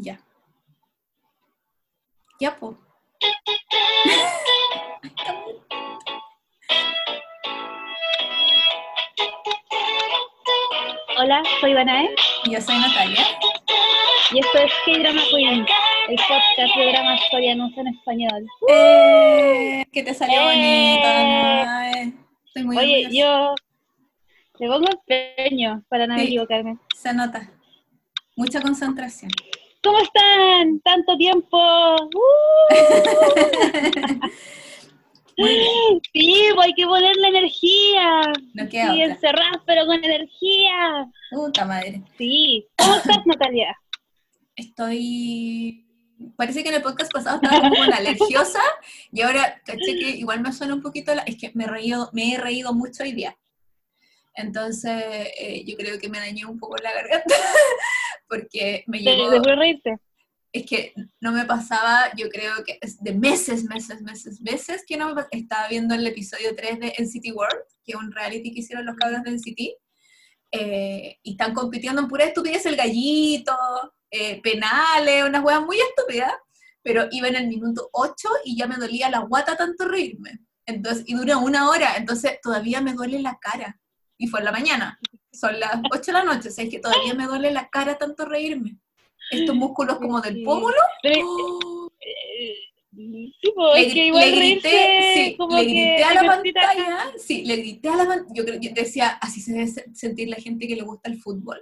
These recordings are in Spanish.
Ya. Ya, po. Hola, soy Danae Yo soy Natalia. y esto es K-Drama Queen, el podcast de dramas coreanos en español. Eh, que te salió Eh. bonito. Estoy muy Oye, orgullosa. yo le pongo empeño para no Sí. equivocarme. Se nota. Mucha concentración. ¿Cómo están? ¡Tanto tiempo! ¡Uh! Sí, pues hay que ponerle energía. No queda Sí, encerradas, pero con energía. Puta madre. Sí. ¿Cómo estás, Natalia? Estoy. Parece que en el podcast pasado estaba como una alergiosa y ahora caché que igual me suena un poquito. La... Es que me he, reído, me he reído mucho hoy día. Entonces, eh, yo creo que me dañé un poco la garganta porque me llegó. de reírte. Es que no me pasaba, yo creo que es de meses, meses, meses, meses que no me pas- Estaba viendo el episodio 3 de NCT World, que es un reality que hicieron los cabros de NCT, eh, y están compitiendo en pura estupidez el gallito, eh, penales, unas huevas muy estúpidas, pero iba en el minuto 8 y ya me dolía la guata tanto reírme. Entonces, y dura una hora, entonces todavía me duele la cara. Y fue en la mañana, son las 8 de la noche, o sea, es que todavía me duele la cara tanto reírme. Estos músculos como del pómulo. Oh, eh, sí, pues, le, es que igual le grité, sí, como le que grité a la pantalla, sí, le grité a la pantalla, yo, yo decía, así se debe se- sentir la gente que le gusta el fútbol,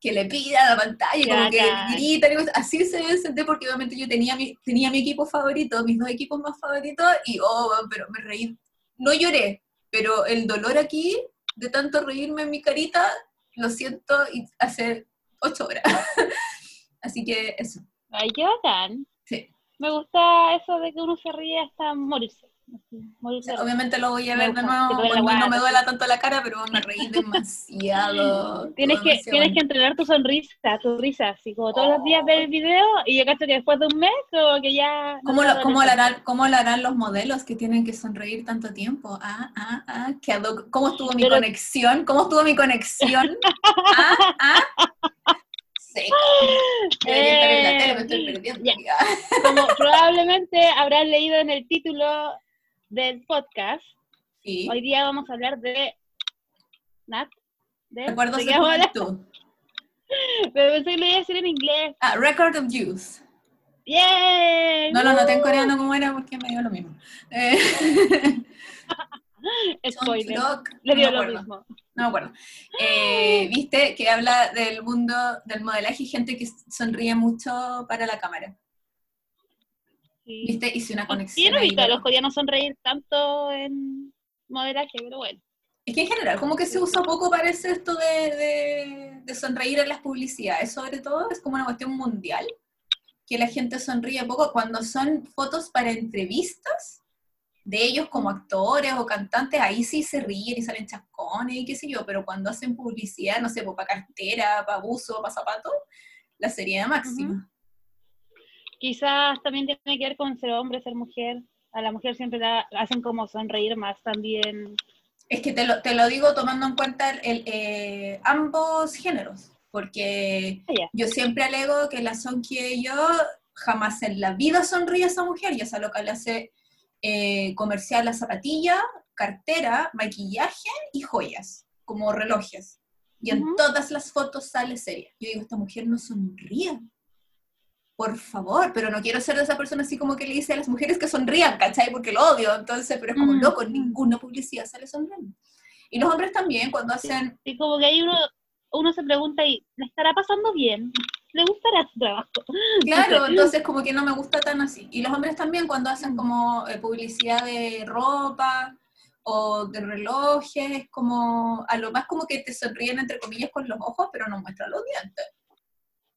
que le pida a la pantalla, Ya, como que ya. grita, y cosas- así se debe sentir porque obviamente yo tenía mi, tenía mi equipo favorito, mis dos equipos más favoritos, y oh, pero me reí, no lloré, pero el dolor aquí, de tanto reírme en mi carita, lo siento y hace ocho horas. así que eso, Ay, qué bacán. sí. Me gusta eso de que uno se ríe hasta morirse. Obviamente lo voy a ver de nuevo que cuando no me duela tanto la cara, pero me reí demasiado. Tienes que, demasiado. tienes que entrenar tu sonrisa, tu risa, así como todos los días ver el video y yo que después de un mes como que ya... ¿Cómo lo, cómo, lo harán, ¿Cómo lo harán los modelos que tienen que sonreír tanto tiempo? Ah, ah, ah, quedó- ¿cómo estuvo mi Pero- conexión? ¿Cómo estuvo mi conexión? Ah, ah. Sí. Debería estar en la tele, me estoy Eh, perdiendo. Como probablemente habrás leído en el título del podcast, Sí. hoy día vamos a hablar de... Nat, de, Recuerdos ¿de juventud. Pero pensé que lo iba a decir en inglés. Ah, Record of Youth. ¡Bien! No lo noté en coreano como era porque me dio lo mismo. Eh, Spoiler. Le no dio me lo mismo. No me acuerdo. Eh, Viste que habla del mundo del modelaje y gente que sonríe mucho para la cámara. Sí. Viste, hice una Yo conexión. no he visto a los coreanos sonreír tanto en modelaje, pero bueno. Es que en general, como que se usa poco, parece esto de, de- de sonreír en las publicidades, sobre todo, es como una cuestión mundial, que la gente sonríe poco cuando son fotos para entrevistas de ellos como actores o cantantes, ahí sí se ríen y salen chascones y qué sé yo, pero cuando hacen publicidad, no sé, para cartera, para buzo, para zapatos, la seriedad máxima. Quizás también tiene que ver con ser hombre, ser mujer. A la mujer siempre la hacen como sonreír más también. Es que te lo, te lo digo tomando en cuenta el, eh, ambos géneros, porque Ah, ya. yo siempre alego que la Son que yo jamás en la vida sonríe a esa mujer, y esa loca le hace eh, comercial a zapatilla, cartera, maquillaje y joyas, como relojes. Y en todas las fotos sale seria. Yo digo, esta mujer no sonríe. Por favor, pero no quiero ser de esa persona así como que le dice a las mujeres que sonrían, ¿cachai? Porque lo odio. Entonces, pero es como Mm. loco, ninguna publicidad sale sonriendo. Y los hombres también, cuando hacen Y como que ahí uno, uno se pregunta, ¿y le estará pasando bien? ¿Le gustará su trabajo? Claro, entonces como que no me gusta tan así. Y los hombres también cuando hacen como eh, publicidad de ropa o de relojes, es como a lo más como que te sonríen entre comillas con los ojos, pero no muestran los dientes.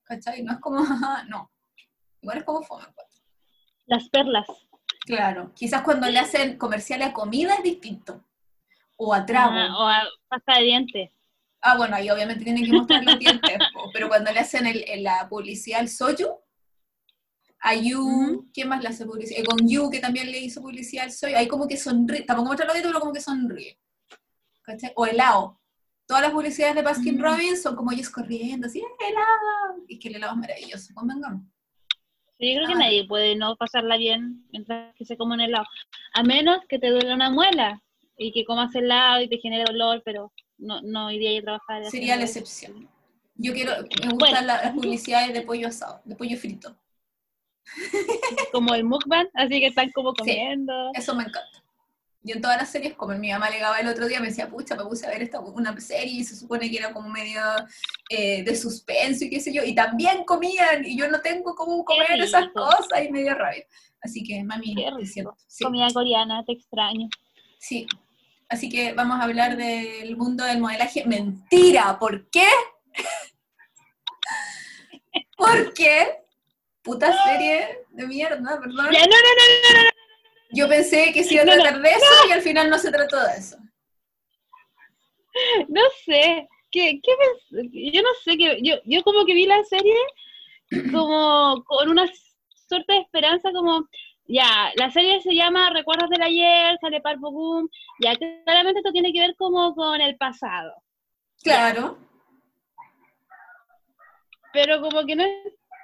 ¿Cachai? No es como, no. Igual es como fome. pues. Las perlas. Claro, quizás cuando le hacen comerciales a comida es distinto. O a trago. Ah, o a pasta de dientes. Ah, bueno, ahí obviamente tienen que mostrar los dientes, pero cuando le hacen el, el- la publicidad al Soyu, a Yu. ¿quién más le hace publicidad? Eh, con Yu, que también le hizo publicidad al Soyu, ahí como que sonríe, tampoco muestra los dientes, pero como que sonríe. ¿Cachai? O helado. Todas las publicidades de Baskin Mm. Robbins son como ellos corriendo, así, helado. Es que el helado es maravilloso, convengamos. Yo creo que Ah. nadie puede no pasarla bien mientras que se come un helado. A menos que te duele una muela y que comas helado y te genere dolor, pero no, no iría a trabajar. Sería la excepción. Yo quiero, me gustan Bueno. las publicidades de pollo asado, de pollo frito. Como el mukbang, así que están como comiendo. Eso me encanta. Yo en todas las series, como mi mamá alegaba el otro día, me decía, pucha, me puse a ver esta, una serie y se supone que era como medio eh, de suspenso y qué sé yo, y también comían, y yo no tengo cómo comer esas cosas, y me dio rabia. Así que, mami, siento. Sí, Comida coreana, te extraño. sí. Así que vamos a hablar del mundo del modelaje. Mentira, ¿por qué? ¿Por qué? Puta serie de mierda, perdón. Ya, no, no, no, Yo pensé que se iba a tratar de eso y al final no se trató de eso. no sé. ¿Qué, qué Yo no sé, que yo, yo como que vi la serie como con una suerte de esperanza como, ya, la serie se llama Recuerdos del Ayer, sale Parpo Boom, ya, claramente esto tiene que ver como con el pasado. Claro. pero como que no,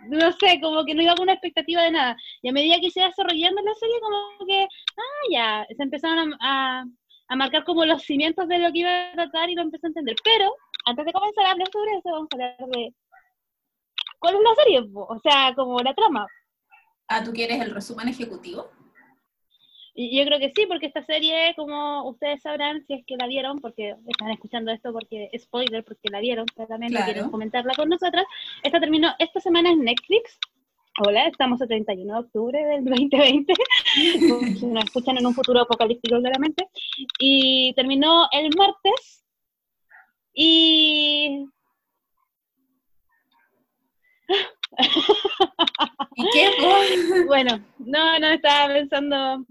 no sé, como que no iba con una expectativa de nada. Y a medida que se iba desarrollando la serie, como que, ah, ya, se empezaron a, a, a marcar como los cimientos de lo que iba a tratar y lo empecé a entender. Pero, antes de comenzar a hablar sobre eso, vamos a hablar de cuál es la serie, o sea, como la trama. Ah, ¿tú quieres el resumen ejecutivo? Y yo creo que sí, porque esta serie, como ustedes sabrán, si es que la vieron, porque están escuchando esto porque spoiler, porque la vieron, claramente Claro. quieren comentarla con nosotras. Esta terminó esta semana en Netflix. Hola, estamos el 31 de octubre del 2020. si nos escuchan en un futuro apocalíptico, claramente. Y terminó el martes. Y ¿Y qué? bueno, no, no estaba pensando.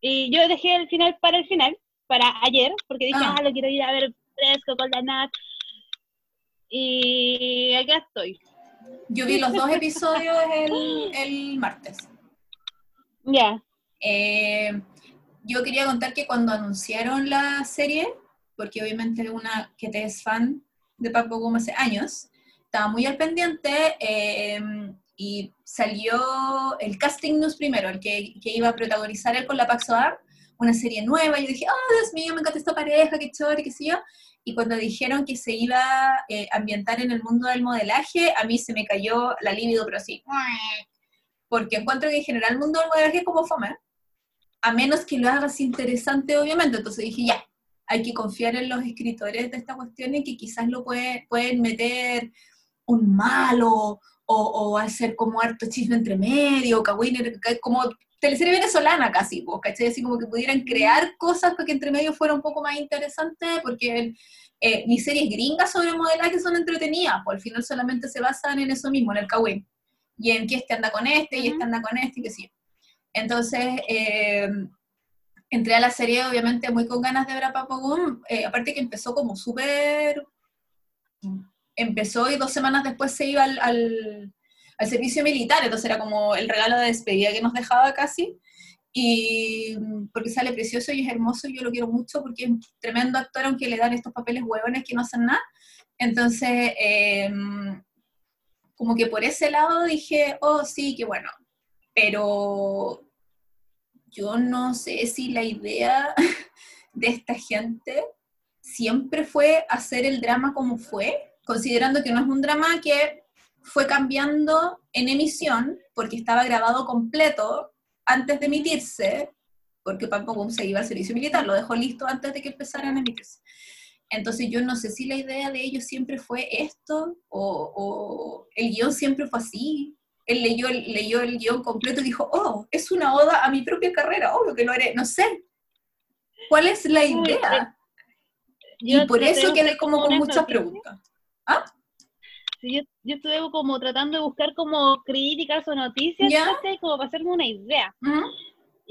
Y yo dejé el final para el final, para ayer, porque dije, Ah. ah, lo quiero ir a ver fresco con la Nat. Y acá estoy. Yo vi los dos episodios el, el martes. Ya. Eh, yo quería contar que cuando anunciaron la serie, porque obviamente una que te es fan de Papo Goma hace años, estaba muy al pendiente eh, y salió el casting news primero, el que, que iba a protagonizar él con la Paxo Art, una serie nueva, y yo dije, oh Dios mío, me encanta esta pareja, qué chévere, qué sé yo, y cuando dijeron que se iba eh, a ambientar en el mundo del modelaje, a mí se me cayó la libido, pero así, porque encuentro que en general el mundo del modelaje es como fome, a menos que lo hagas interesante, obviamente. Entonces dije, ya, hay que confiar en los escritores de esta cuestión y que quizás lo puede- pueden meter un malo o, o hacer como harto chisme entre medio, ca- como teleserie venezolana casi, pues, ¿cachai? Así como que pudieran crear cosas para que entre medio fuera un poco más interesante, porque eh, mis series gringas sobre modelaje son entretenidas, pues al final solamente se basan en eso mismo, en el cagüín, y en que este anda con este, y este anda con este, y que sí. Entonces, eh, entré a la serie obviamente muy con ganas de ver a Papo Boom, eh, aparte que empezó como súper... Empezó y dos semanas después se iba al, al, al servicio militar, entonces era como el regalo de despedida que nos dejaba casi, y porque sale precioso y es hermoso, y yo lo quiero mucho porque es un tremendo actor, aunque le dan estos papeles huevones que no hacen nada. Entonces, eh, como que por ese lado dije, oh sí, qué bueno, pero yo no sé si la idea de esta gente siempre fue hacer el drama como fue, considerando que no es un drama que fue cambiando en emisión, porque estaba grabado completo antes de emitirse, porque Boom se iba al servicio militar, lo dejó listo antes de que empezaran a emitirse. Entonces yo no sé si la idea de ellos siempre fue esto, o, o el guion siempre fue así, él leyó, leyó el guion completo y dijo, oh, es una oda a mi propia carrera, obvio que lo haré, no sé. ¿Cuál es la idea? Yo y por eso quedé como con muchas noticias. preguntas. Sí, yo, yo estuve como tratando de buscar como críticas o noticias, como para hacerme una idea.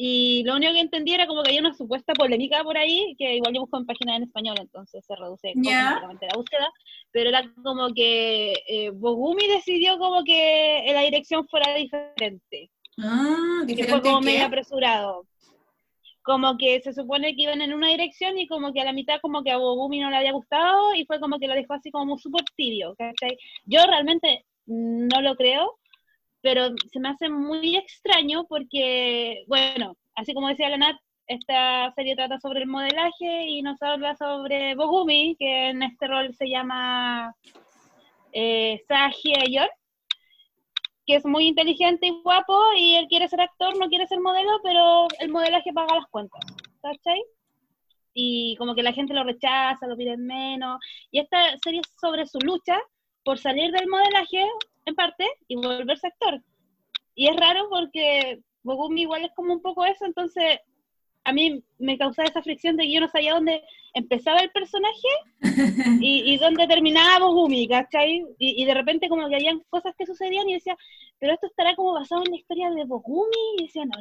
Y lo único que entendí era como que había una supuesta polémica por ahí, que igual yo busco en páginas en español, entonces se reduce automáticamente la búsqueda, pero era como que eh, Bogumi decidió como que la dirección fuera diferente, Ah, que fue como medio apresurado. Como que se supone que iban en una dirección y como que a la mitad como que a Bogumi no le había gustado y fue como que lo dejó así como súper tibio, ¿cachai? Yo realmente no lo creo, pero se me hace muy extraño porque, bueno, así como decía la Nat, esta serie trata sobre el modelaje y nos habla sobre Bogumi, que en este rol se llama eh, Saji que es muy inteligente y guapo y él quiere ser actor, no quiere ser modelo, pero el modelaje paga las cuentas, ¿cachai? Y como que la gente lo rechaza, lo pide menos. Y esta serie es sobre su lucha por salir del modelaje, en parte, y volverse actor. Y es raro porque Bogumi igual es como un poco eso, entonces a mí me causaba esa fricción de que yo no sabía dónde empezaba el personaje y, dónde terminaba Bogumi, ¿cachai? Y, de repente como que habían cosas que sucedían y decía, pero esto estará como basado en la historia de Bogumi, y decía, no,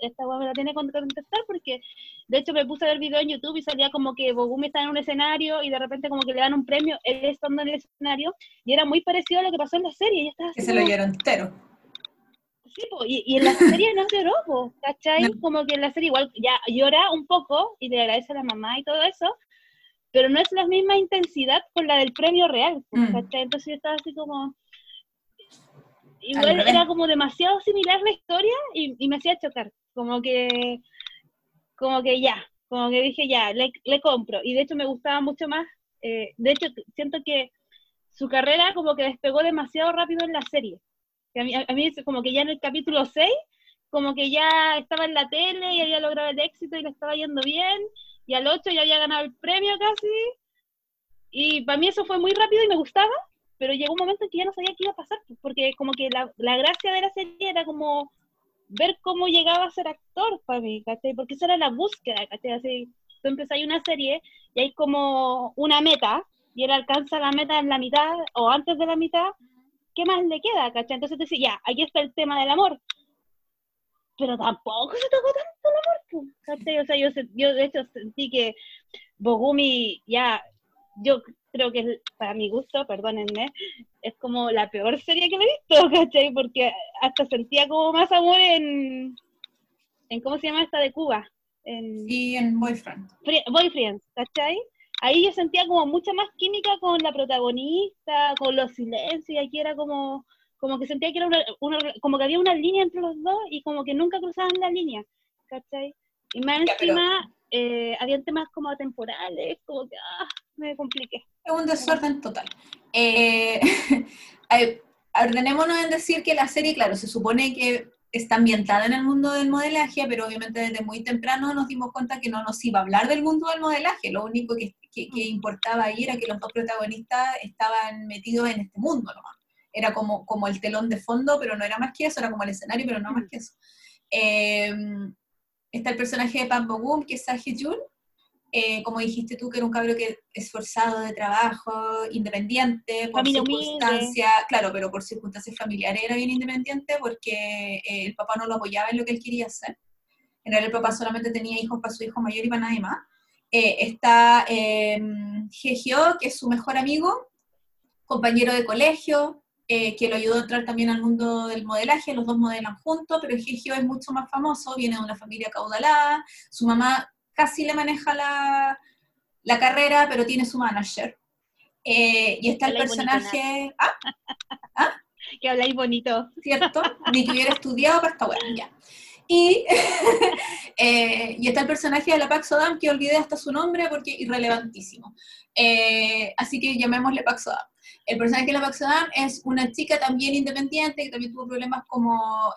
esta guapa me la tiene que contestar porque de hecho me puse a ver video en YouTube y salía como que Bogumi está en un escenario y de repente como que le dan un premio, él estando en el escenario, y era muy parecido a lo que pasó en la serie. Y estaba que se lo dieron entero y, en la serie no lloró, ¿cachai? Como que en la serie igual ya llora un poco y le agradece a la mamá y todo eso, pero no es la misma intensidad con la del premio real, mm. ¿cachai? Entonces yo estaba así como... Igual era como demasiado similar la historia y, me hacía chocar, como que... Como que ya, como que dije ya, le, compro. Y de hecho me gustaba mucho más, eh, de hecho siento que su carrera como que despegó demasiado rápido en la serie a mí, a mí como que ya en el capítulo 6, como que ya estaba en la tele y había logrado el éxito y le estaba yendo bien, y al 8 ya había ganado el premio casi, y para mí eso fue muy rápido y me gustaba, pero llegó un momento en que ya no sabía qué iba a pasar, porque como que la, la gracia de la serie era como ver cómo llegaba a ser actor para mí, ¿cachai? Porque esa era la búsqueda, ¿cachai? Así, tú empiezas una serie y hay como una meta, y él alcanza la meta en la mitad o antes de la mitad, ¿qué más le queda? ¿cachai? Entonces te decía, ya, aquí está el tema del amor. Pero tampoco se tocó tanto el amor, ¿cachai? O sea, yo, yo de hecho sentí que Bogumi ya, yo creo que para mi gusto, perdónenme, es como la peor serie que me he visto, ¿cachai? Porque hasta sentía como más amor en, en ¿cómo se llama esta de Cuba? En, sí, en Boyfriend. Boyfriend, ¿cachai? Ahí yo sentía como mucha más química con la protagonista, con los silencios, y aquí era como, como que sentía que era una, como que había una línea entre los dos y como que nunca cruzaban la línea, ¿cachai? Y más encima eh, había temas como temporales, como que ah, me compliqué. Es un desorden total. Eh, ordenémonos en decir que la serie, claro, se supone que está ambientada en el mundo del modelaje, pero obviamente desde muy temprano nos dimos cuenta que no nos iba a hablar del mundo del modelaje, lo único que, importaba ahí era que los dos protagonistas estaban metidos en este mundo nomás. Era como, como el telón de fondo, pero no era más que eso, era como el escenario, pero no más que eso. Eh, está el personaje de Pam Bogum, que es Saje Jun, eh, como dijiste tú, que era un cabro que esforzado de trabajo, independiente, por circunstancias, claro, pero por circunstancias familiares era bien independiente porque eh, el papá no lo apoyaba en lo que él quería hacer. En realidad el papá solamente tenía hijos para su hijo mayor y para nadie más. Eh, está eh, que es su mejor amigo, compañero de colegio, que lo ayudó a entrar también al mundo del modelaje, los dos modelan juntos, pero Gegio es mucho más famoso, viene de una familia caudalada, su mamá casi le maneja la, la carrera, pero tiene su manager. Eh, y está el personaje... ¿Ah? ¿Ah? Que habláis bonito. ¿Cierto? Ni que hubiera estudiado para esta buena, ya. Y, eh, y está el personaje de la Pax Odam, que olvidé hasta su nombre porque es irrelevantísimo. Eh, así que llamémosle Pax Odam. El personaje de la Pax Odam es una chica también independiente, que también tuvo problemas como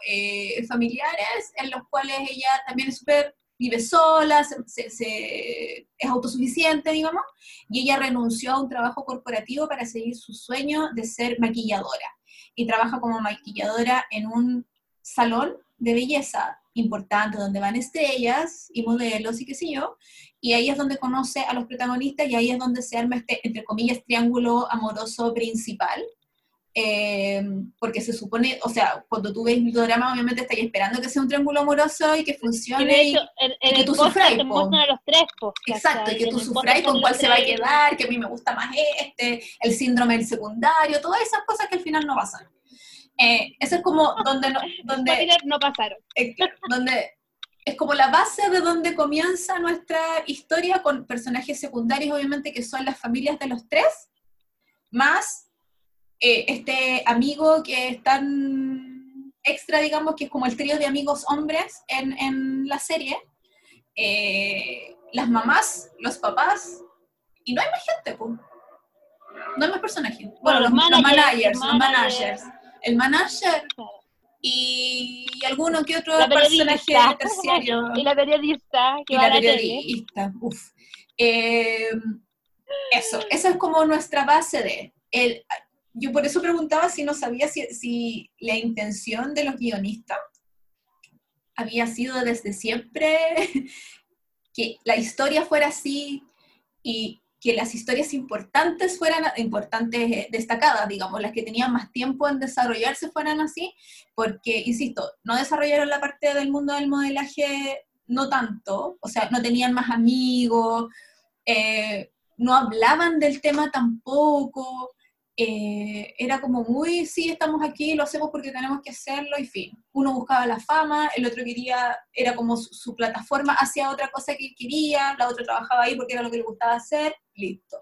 familiares, en los cuales ella también es súper vive sola, es autosuficiente, digamos, y ella renunció a un trabajo corporativo para seguir su sueño de ser maquilladora. Y trabaja como maquilladora en un salón de belleza importante donde van estrellas y modelos y qué sé yo, y ahí es donde conoce a los protagonistas y ahí es donde se arma este, entre comillas, triángulo amoroso principal, eh, porque se supone, o sea, cuando tú ves el drama, obviamente estás esperando que sea un triángulo amoroso y que funcione y, que tú sufráis. Exacto, y que tú sufráis con cuál se va a quedar, que a mí me gusta más este, el síndrome del secundario, todas esas cosas que al final no pasan. Eh, eso es como donde no, donde, no pasaron. donde es como la base de donde comienza nuestra historia con personajes secundarios, obviamente, que son las familias de los tres, más eh, este amigo que es tan extra, digamos, que es como el trío de amigos hombres en, en la serie, eh, las mamás, los papás, y no hay más gente, pues. No hay más personajes. Bueno, los, managers, los managers. El manager y alguno que otro personaje terciario. Y la periodista. y la periodista, uf. Eh, eso, esa es como nuestra base de... El, yo por eso preguntaba si no sabía si, la intención de los guionistas había sido desde siempre que la historia fuera así y que las historias importantes fueran importantes, eh, destacadas, digamos, las que tenían más tiempo en desarrollarse fueran así, porque, insisto, no desarrollaron la parte del mundo del modelaje no tanto, o sea, no tenían más amigos, eh, no hablaban del tema tampoco, eh, era como muy, sí, estamos aquí, lo hacemos porque tenemos que hacerlo y fin. Uno buscaba la fama, el otro quería, era como su, plataforma hacia otra cosa que quería, la otra trabajaba ahí porque era lo que le gustaba hacer, listo.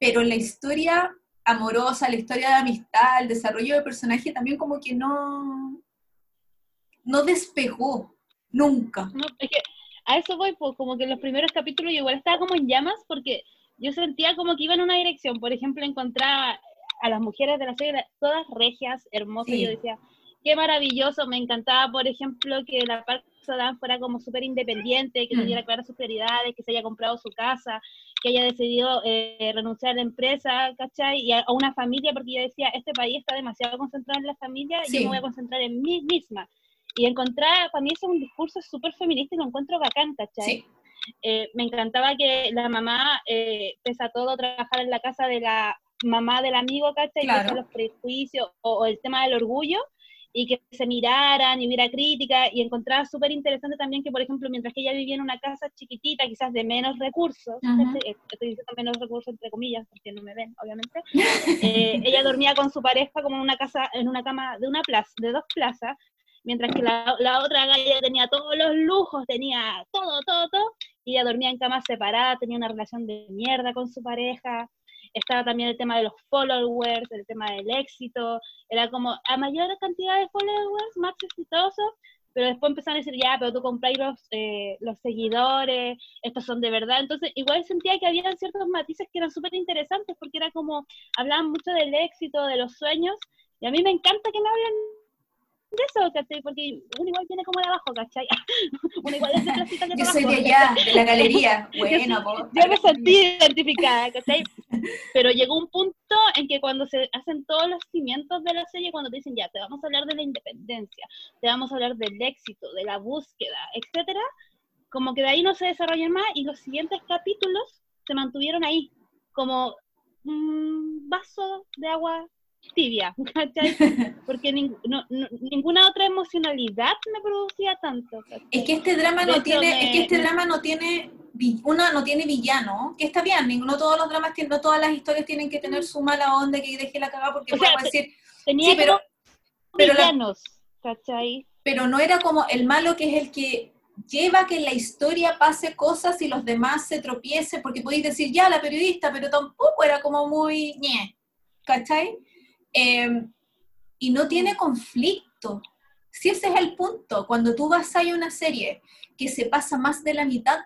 Pero la historia amorosa, la historia de amistad, el desarrollo de personaje también como que no, no despegó, nunca. A eso voy, pues como que en los primeros capítulos igual estaba como en llamas porque yo sentía como que iba en una dirección, por ejemplo, encontrar a las mujeres de la serie, todas regias, hermosas, yo decía, qué maravilloso, me encantaba, por ejemplo, que la parte Sodan fuera como súper independiente, que mm. tuviera claras sus prioridades, que se haya comprado su casa, que haya decidido eh, renunciar a la empresa, ¿cachai? Y a, una familia, porque yo decía, este país está demasiado concentrado en la familia y yo me voy a concentrar en mí misma. Y encontrar, para mí eso es un discurso súper feminista y lo encuentro bacán, ¿cachai? Eh, me encantaba que la mamá, eh, pese a todo, trabajara en la casa de la mamá del amigo, ¿cachai? Claro. los prejuicios o, el tema del orgullo y que se miraran y hubiera crítica y encontraba súper interesante también que, por ejemplo, mientras que ella vivía en una casa chiquitita, quizás de menos recursos, estoy diciendo menos recursos entre comillas porque no me ven, obviamente, eh, ella dormía con su pareja como en una casa, en una cama de una plaza, de dos plazas, mientras que la, la otra galla tenía todos los lujos, tenía todo, todo, todo, y ella dormía en camas separadas, tenía una relación de mierda con su pareja, estaba también el tema de los followers, el tema del éxito, era como a mayor cantidad de followers, más exitosos, pero después empezaron a decir, ya, pero tú compráis los, eh, los seguidores, estos son de verdad, entonces igual sentía que había ciertos matices que eran súper interesantes, porque era como, hablaban mucho del éxito, de los sueños, y a mí me encanta que me hablen de eso, ¿cachai? Porque uno igual tiene como de abajo, ¿cachai? uno igual es de placita que Yo soy de allá, de la galería. Bueno, yo, yo me sentí identificada, ¿cachai? Pero llegó un punto en que cuando se hacen todos los cimientos de la serie, cuando te dicen, ya, te vamos a hablar de la independencia, te vamos a hablar del éxito, de la búsqueda, etcétera, como que de ahí no se desarrollan más y los siguientes capítulos se mantuvieron ahí, como un vaso de agua tibia, ¿cachai? Porque ninguna otra emocionalidad me producía tanto. Es que este drama no tiene, es que este drama no tiene, uno no tiene villano, que está bien, no todos los dramas, no todas las historias tienen que tener su mala onda que deje la cagada porque podemos decir, tenía pero, pero villanos, ¿cachai? Pero no era como el malo que es el que lleva que en la historia pase cosas y los demás se tropiecen, porque podéis decir, ya, la periodista, pero tampoco era como muy, ñe, ¿cachai? Em, y no tiene conflicto. Si ese es el punto, cuando tú vas a una serie que se pasa más de la mitad,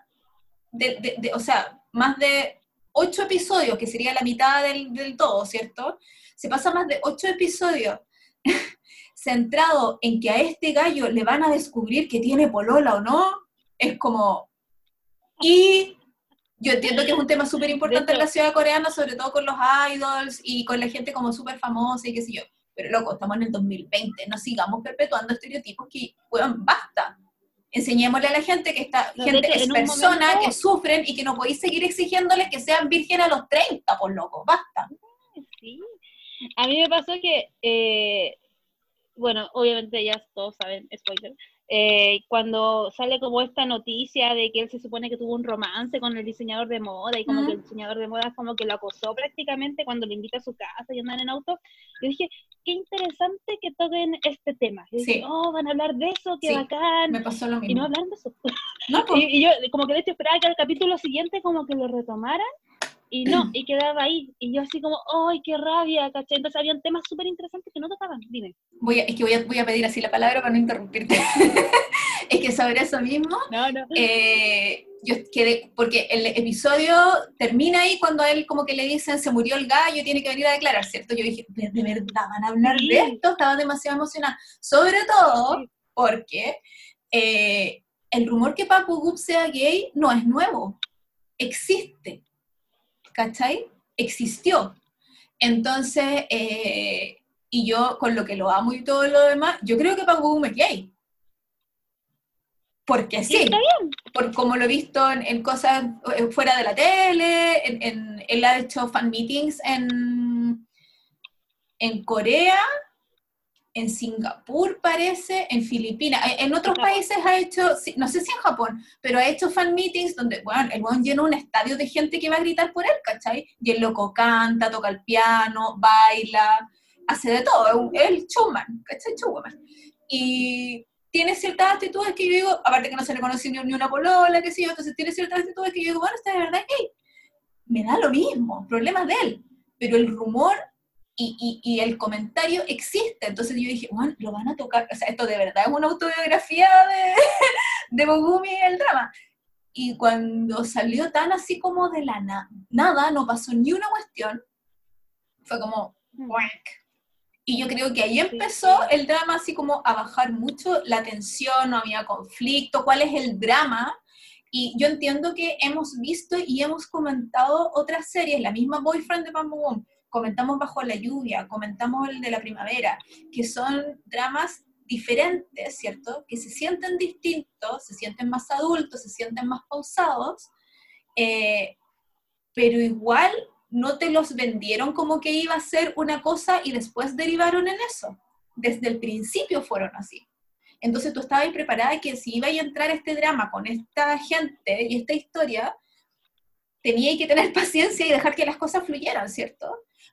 de, o sea, más de ocho episodios, que sería la mitad del, todo, ¿cierto? Se pasa más de ocho episodios centrado en que a este gallo le van a descubrir que tiene polola o no, es como... Y yo entiendo que es un tema súper importante en la ciudad coreana, sobre todo con los idols y con la gente como súper famosa y qué sé yo. Pero loco, estamos en el 2020, no sigamos perpetuando estereotipos que, bueno, basta. Enseñémosle a la gente que esta gente es persona, que sufren y que no podéis seguir exigiéndoles que sean vírgenes a los 30, por loco, basta. Sí. A mí me pasó que, eh, bueno, obviamente ya todos saben, spoiler, eh, cuando sale como esta noticia de que él se supone que tuvo un romance con el diseñador de moda y como que el diseñador de moda como que lo acosó prácticamente cuando le invita a su casa y andan en auto, yo dije, qué interesante que toquen este tema. Y dije, oh, van a hablar de eso, qué bacán. Me pasó lo mismo. Y no hablaron de eso. y, yo como que de hecho esperaba que el capítulo siguiente como que lo retomaran y no, y quedaba ahí. Y yo así como, ¡ay, qué rabia! ¿cachai? Entonces habían temas súper interesantes que no tocaban. Dime. Voy a, es que voy a, voy a pedir así la palabra para no interrumpirte. es que sobre eso mismo, No, no. eh, yo quedé, porque el episodio termina ahí cuando a él como que le dicen se murió el gallo, tiene que venir a declarar, ¿cierto? Yo dije, ¿de, de verdad van a hablar Sí. de esto? Estaba demasiado emocionada. Sobre todo Sí. porque eh, el rumor que Paco Gup sea gay no es nuevo, existe, ¿cachai? Existió. Entonces, eh, y yo con lo que lo amo y todo lo demás, yo creo que Paco Gup es gay. Porque Sí, sí, está bien. por como lo he visto en, en cosas eh, fuera de la tele, en, en- él ha hecho fan meetings en, en Corea, en Singapur parece, en Filipinas, en, en otros países ha hecho, no sé si en Japón, pero ha hecho fan meetings donde, bueno, el weón llena un estadio de gente que va a gritar por él, ¿cachai? Y el loco canta, toca el piano, baila, hace de todo, es el showman, ¿cachai? Showman. Y tiene ciertas actitudes que yo digo, aparte que no se le conoce ni, una polola, qué sé yo, entonces tiene ciertas actitudes que yo digo, bueno, este de verdad gay. Me da lo mismo, problemas de él. Pero el rumor y, y- y el comentario existe. Entonces yo dije, bueno, lo van a tocar. O sea, esto de verdad es una autobiografía de, de Bogumi el drama. Y cuando salió tan así como de la na- nada, no pasó ni una cuestión, fue como, "Cuac". Y yo creo que ahí empezó el drama así como a bajar mucho la tensión, no había conflicto, cuál es el drama. Y yo entiendo que hemos visto y hemos comentado otras series, la misma Boyfriend de Pum, comentamos Bajo la Lluvia, comentamos el de la primavera, que son dramas diferentes, ¿cierto? Que se sienten distintos, se sienten más adultos, se sienten más pausados, eh, pero igual no te los vendieron como que iba a ser una cosa y después derivaron en eso. Desde el principio fueron así. Entonces tú estabas preparada que si iba a entrar este drama con esta gente y esta historia, tenía que tener paciencia y dejar que las cosas fluyeran, ¿cierto?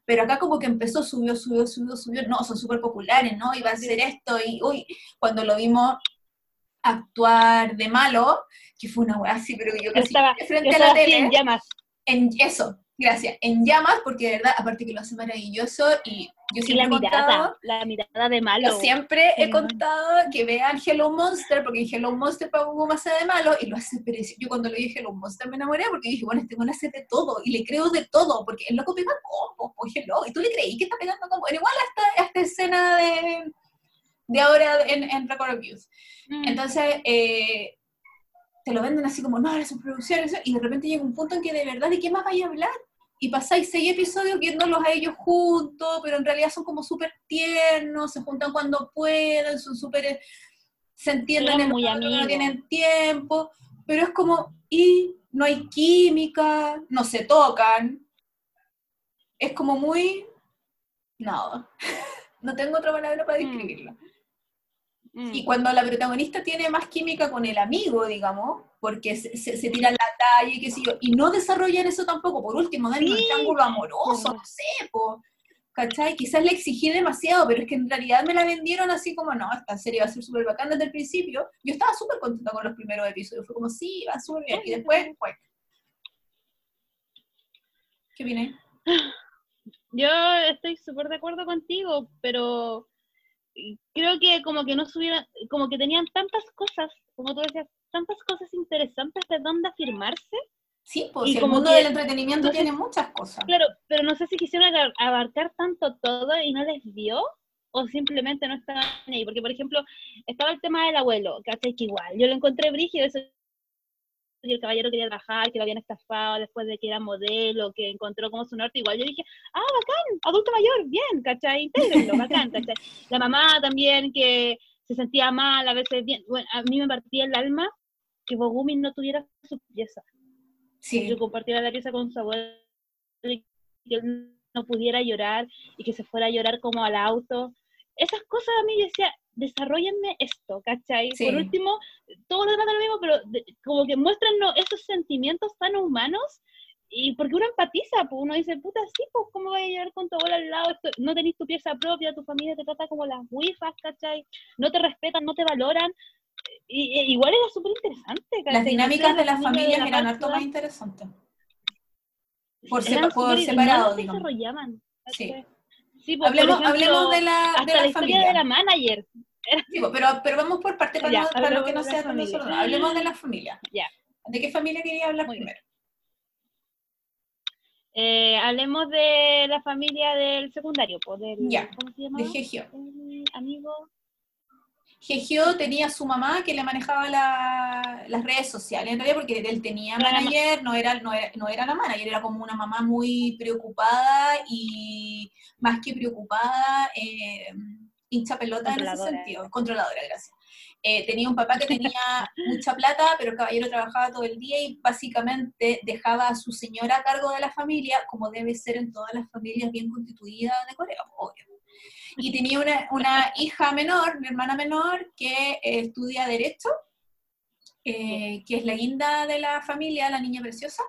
Pero acá como que empezó, subió, subió, subió, subió, no, son súper populares, ¿no? Iba a ser esto y, uy, cuando lo vimos actuar de malo, que fue una weá así, pero yo Yo casi estaba, yo frente a la tele en llamas. en eso, gracias, en llamas, porque de verdad, aparte que lo hace maravilloso y yo Y siempre la he contado, mirada, la mirada de malo. yo siempre he contado que vean Hello Monster, porque en Hello Monster Pago hace de malo y lo hace precioso. Yo cuando le dije Hello Monster me enamoré porque dije, bueno, este bueno hace de todo y le creo de todo, porque el loco pega combos, pues Hello, y tú le creí que está pegando combos. Era igual a esta, escena de, de ahora en, en Record of Youth. Mm. Entonces, eh, te lo venden así como, no, son producciones, y de repente llega un punto en que de verdad, ¿de qué más vais a hablar? Y pasáis seis episodios viéndolos a ellos juntos, pero en realidad son como súper tiernos, se juntan cuando pueden, son súper, eh, se entienden en muy otro, no tienen tiempo, pero es como, y no hay química, no se tocan, es como muy, nada, no tengo otra palabra para Mm. describirlo. Mm. Y cuando la protagonista tiene más química con el amigo, digamos, porque se, se, se tiran la talla y qué sé yo, y no desarrollan eso tampoco, por último, dan un Sí. triángulo amoroso, no sé, po, ¿cachai? Quizás le exigí demasiado, pero es que en realidad me la vendieron así como, no, esta serie va a ser súper bacán desde el principio. Yo estaba súper contenta con los primeros episodios, fue como, sí, va súper bien, y después, pues, ¿qué viene? Yo estoy súper de acuerdo contigo, pero creo que como que no subieron, como que tenían tantas cosas, como tú decías, tantas cosas interesantes de dónde afirmarse. Sí, pues Y el como mundo que- del entretenimiento no tiene muchas cosas. Claro, pero no sé si quisieron abarcar tanto todo y no les dio, o simplemente no estaban ahí. Porque, por ejemplo, estaba el tema del abuelo, ¿cachai? Que igual, yo lo encontré brígido, eso que el caballero quería trabajar, que lo habían estafado después de que era modelo, que encontró como su norte, igual yo dije, ah, bacán, adulto mayor, bien, ¿cachai? Intégrenlo, bacán, ¿cachai? La mamá también que se sentía mal, a veces bien, bueno, a mí me partía el alma que Bogumi no tuviera su pieza Sí, yo compartiera la pieza con su abuelo y que él no pudiera llorar y que se fuera a llorar como al auto. Esas cosas a mí yo decía, desarrollenme esto, ¿cachai? Sí. Por último, todo lo demás da lo mismo, pero de- como que muéstranos esos sentimientos tan humanos y porque uno empatiza, pues uno dice, puta, sí, pues cómo vas a llorar con tu abuela al lado, Esto- no tenés tu pieza propia, tu familia te trata como las wifas, ¿cachai? No te respetan, no te valoran. Y, y- igual era súper interesante. las dinámicas de las familia familias la eran harto más interesantes. por, sepa- por no separado, digamos. desarrollaban, Sí. Pues, Hablemos, ejemplo, hablemos de la, hasta de la, la historia familia. de la manager. Sí, pues, pero, pero vamos por parte para, Ya, no, para lo que no de sea desordenado. Hablemos de la familia. Ya. ¿De qué familia quería hablar Muy primero? Eh, hablemos de la familia del secundario, pues, del, Ya, ¿cómo se De llama? Gegio. El amigo. Gegio tenía su mamá que le manejaba la- las redes sociales, en realidad porque él tenía manager, no era, no, era, no era la manager, era como una mamá muy preocupada y más que preocupada, eh, hincha pelota en ese sentido, controladora, gracias. Eh, tenía un papá que tenía mucha plata, pero el caballero trabajaba todo el día y básicamente dejaba a su señora a cargo de la familia, como debe ser en todas las familias bien constituidas de Corea, obvio. Y tenía una, una hija menor, una hermana menor, que eh, estudia Derecho, eh, que es la guinda de la familia, la niña preciosa,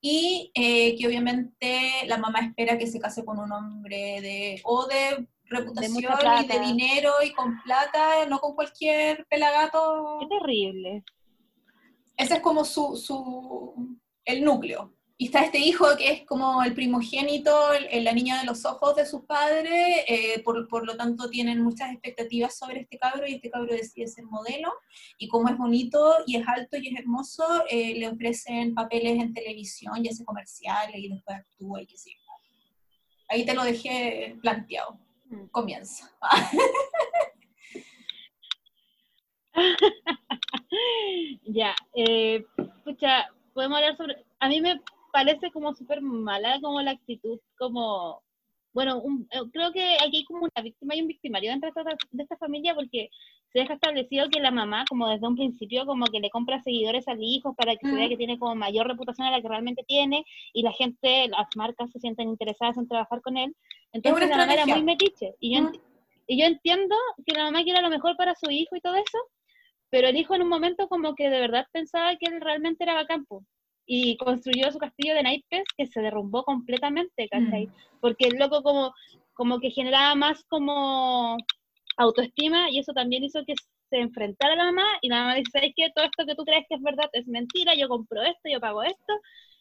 y eh, que obviamente la mamá espera que se case con un hombre de o de reputación y de dinero y con plata, no con cualquier pelagato. Qué terrible. Ese es como su, su el núcleo. Y está este hijo que es como el primogénito, el- la niña de los ojos de sus padres, eh, por, por lo tanto tienen muchas expectativas sobre este cabro y este cabro decide ser modelo. Y como es bonito y es alto y es hermoso, eh, le ofrecen papeles en televisión y hace comerciales y después actúa y qué sé. Ahí te lo dejé planteado. Mm. Comienza. Ya, eh, pucha, podemos hablar sobre. A mí me parece como súper mala como la actitud, como. Bueno, un- eh, creo que aquí hay como una víctima y un victimario dentro de esta, de esta familia porque se deja establecido que la mamá, como desde un principio, como que le compra seguidores al hijo para que se vea Mm. que tiene como mayor reputación a la que realmente tiene y la gente, las marcas se sienten interesadas en trabajar con él. Entonces la mamá era muy metiche. Y yo, Mm. y yo entiendo que la mamá quiera lo mejor para su hijo y todo eso, pero el hijo en un momento como que de verdad pensaba que él realmente era bacán, po, y construyó su castillo de naipes que se derrumbó completamente, ¿cachai? Mm. Porque el loco como, como que generaba más como autoestima y eso también hizo que se enfrentara a la mamá y la mamá dice, ¿sabes qué? Todo esto que tú crees que es verdad es mentira, yo compro esto, yo pago esto.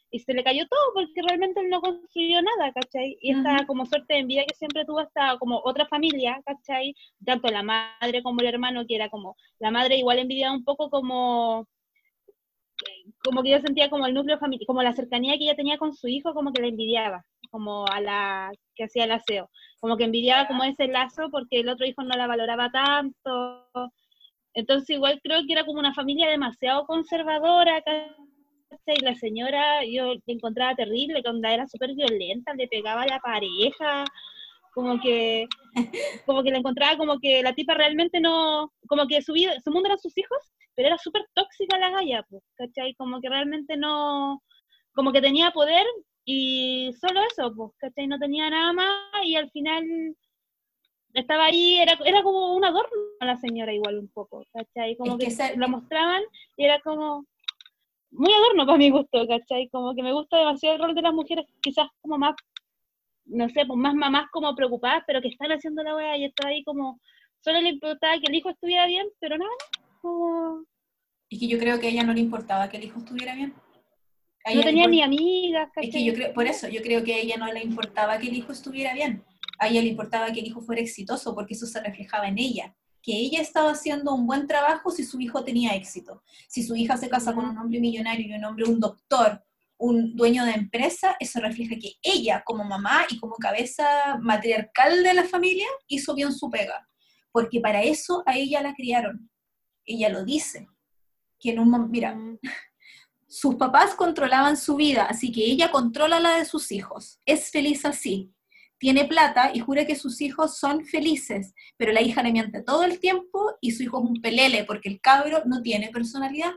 Y se le cayó todo porque realmente él no construyó nada, ¿cachai? Y esta como suerte de envidia que siempre tuvo hasta como otra familia, ¿cachai? Tanto la madre como el hermano, que era como, la madre igual envidiaba un poco como, como que yo sentía como el núcleo familiar, como la cercanía que ella tenía con su hijo, como que la envidiaba, como a la que hacía el aseo, como que envidiaba como ese lazo porque el otro hijo no la valoraba tanto. Entonces igual creo que era como una familia demasiado conservadora, ¿cachai? La señora yo la encontraba terrible, onda era súper violenta, le pegaba a la pareja, como que como que la encontraba como que la tipa realmente no, como que su vida, su mundo eran sus hijos, pero era súper tóxica la galla, pues, ¿cachai? Como que realmente no, como que tenía poder y solo eso, pues, ¿cachai? No tenía nada más y al final estaba ahí, era, era como un adorno a la señora igual un poco, ¿cachai? Como Es que, que la mostraban y era como muy adorno para mi gusto, ¿cachai? Como que me gusta demasiado el rol de las mujeres, quizás como más, no sé, pues más mamás como preocupadas, pero que están haciendo la wea y está ahí como, solo le importaba que el hijo estuviera bien, pero nada, como, Es que yo creo que a ella no le importaba que el hijo estuviera bien. No tenía ni amigas, Es que yo creo, por eso, yo creo que a ella no le importaba que el hijo estuviera bien. A ella le importaba que el hijo fuera exitoso, porque eso se reflejaba en ella. Que ella estaba haciendo un buen trabajo si su hijo tenía éxito. Si su hija se casa con un hombre millonario y un hombre, un doctor, un dueño de empresa, eso refleja que ella, como mamá y como cabeza matriarcal de la familia, hizo bien su pega. Porque para eso a ella la criaron. Ella lo dice. Que en un mira, Mm, sus papás controlaban su vida, así que ella controla la de sus hijos. Es feliz así. Tiene plata y jura que sus hijos son felices, pero la hija le miente todo el tiempo y su hijo es un pelele porque el cabro no tiene personalidad.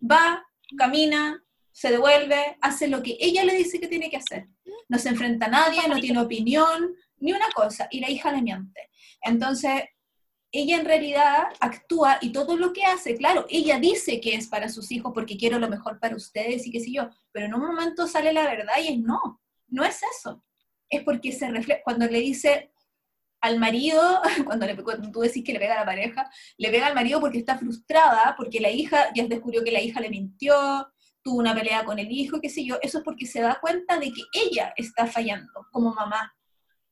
Va, camina, se devuelve, hace lo que ella le dice que tiene que hacer. No se enfrenta a nadie, no tiene opinión, ni una cosa, y la hija le miente. Entonces, ella en realidad actúa y todo lo que hace, claro, ella dice que es para sus hijos porque quiero lo mejor para ustedes y qué sé yo, pero en un momento sale la verdad y es no, no es eso. Es porque se refleja, cuando le dice al marido, cuando, le, cuando tú decís que le pega a la pareja, le pega al marido porque está frustrada, porque la hija, ya descubrió que la hija le mintió, tuvo una pelea con el hijo, qué sé yo, eso es porque se da cuenta de que ella está fallando como mamá.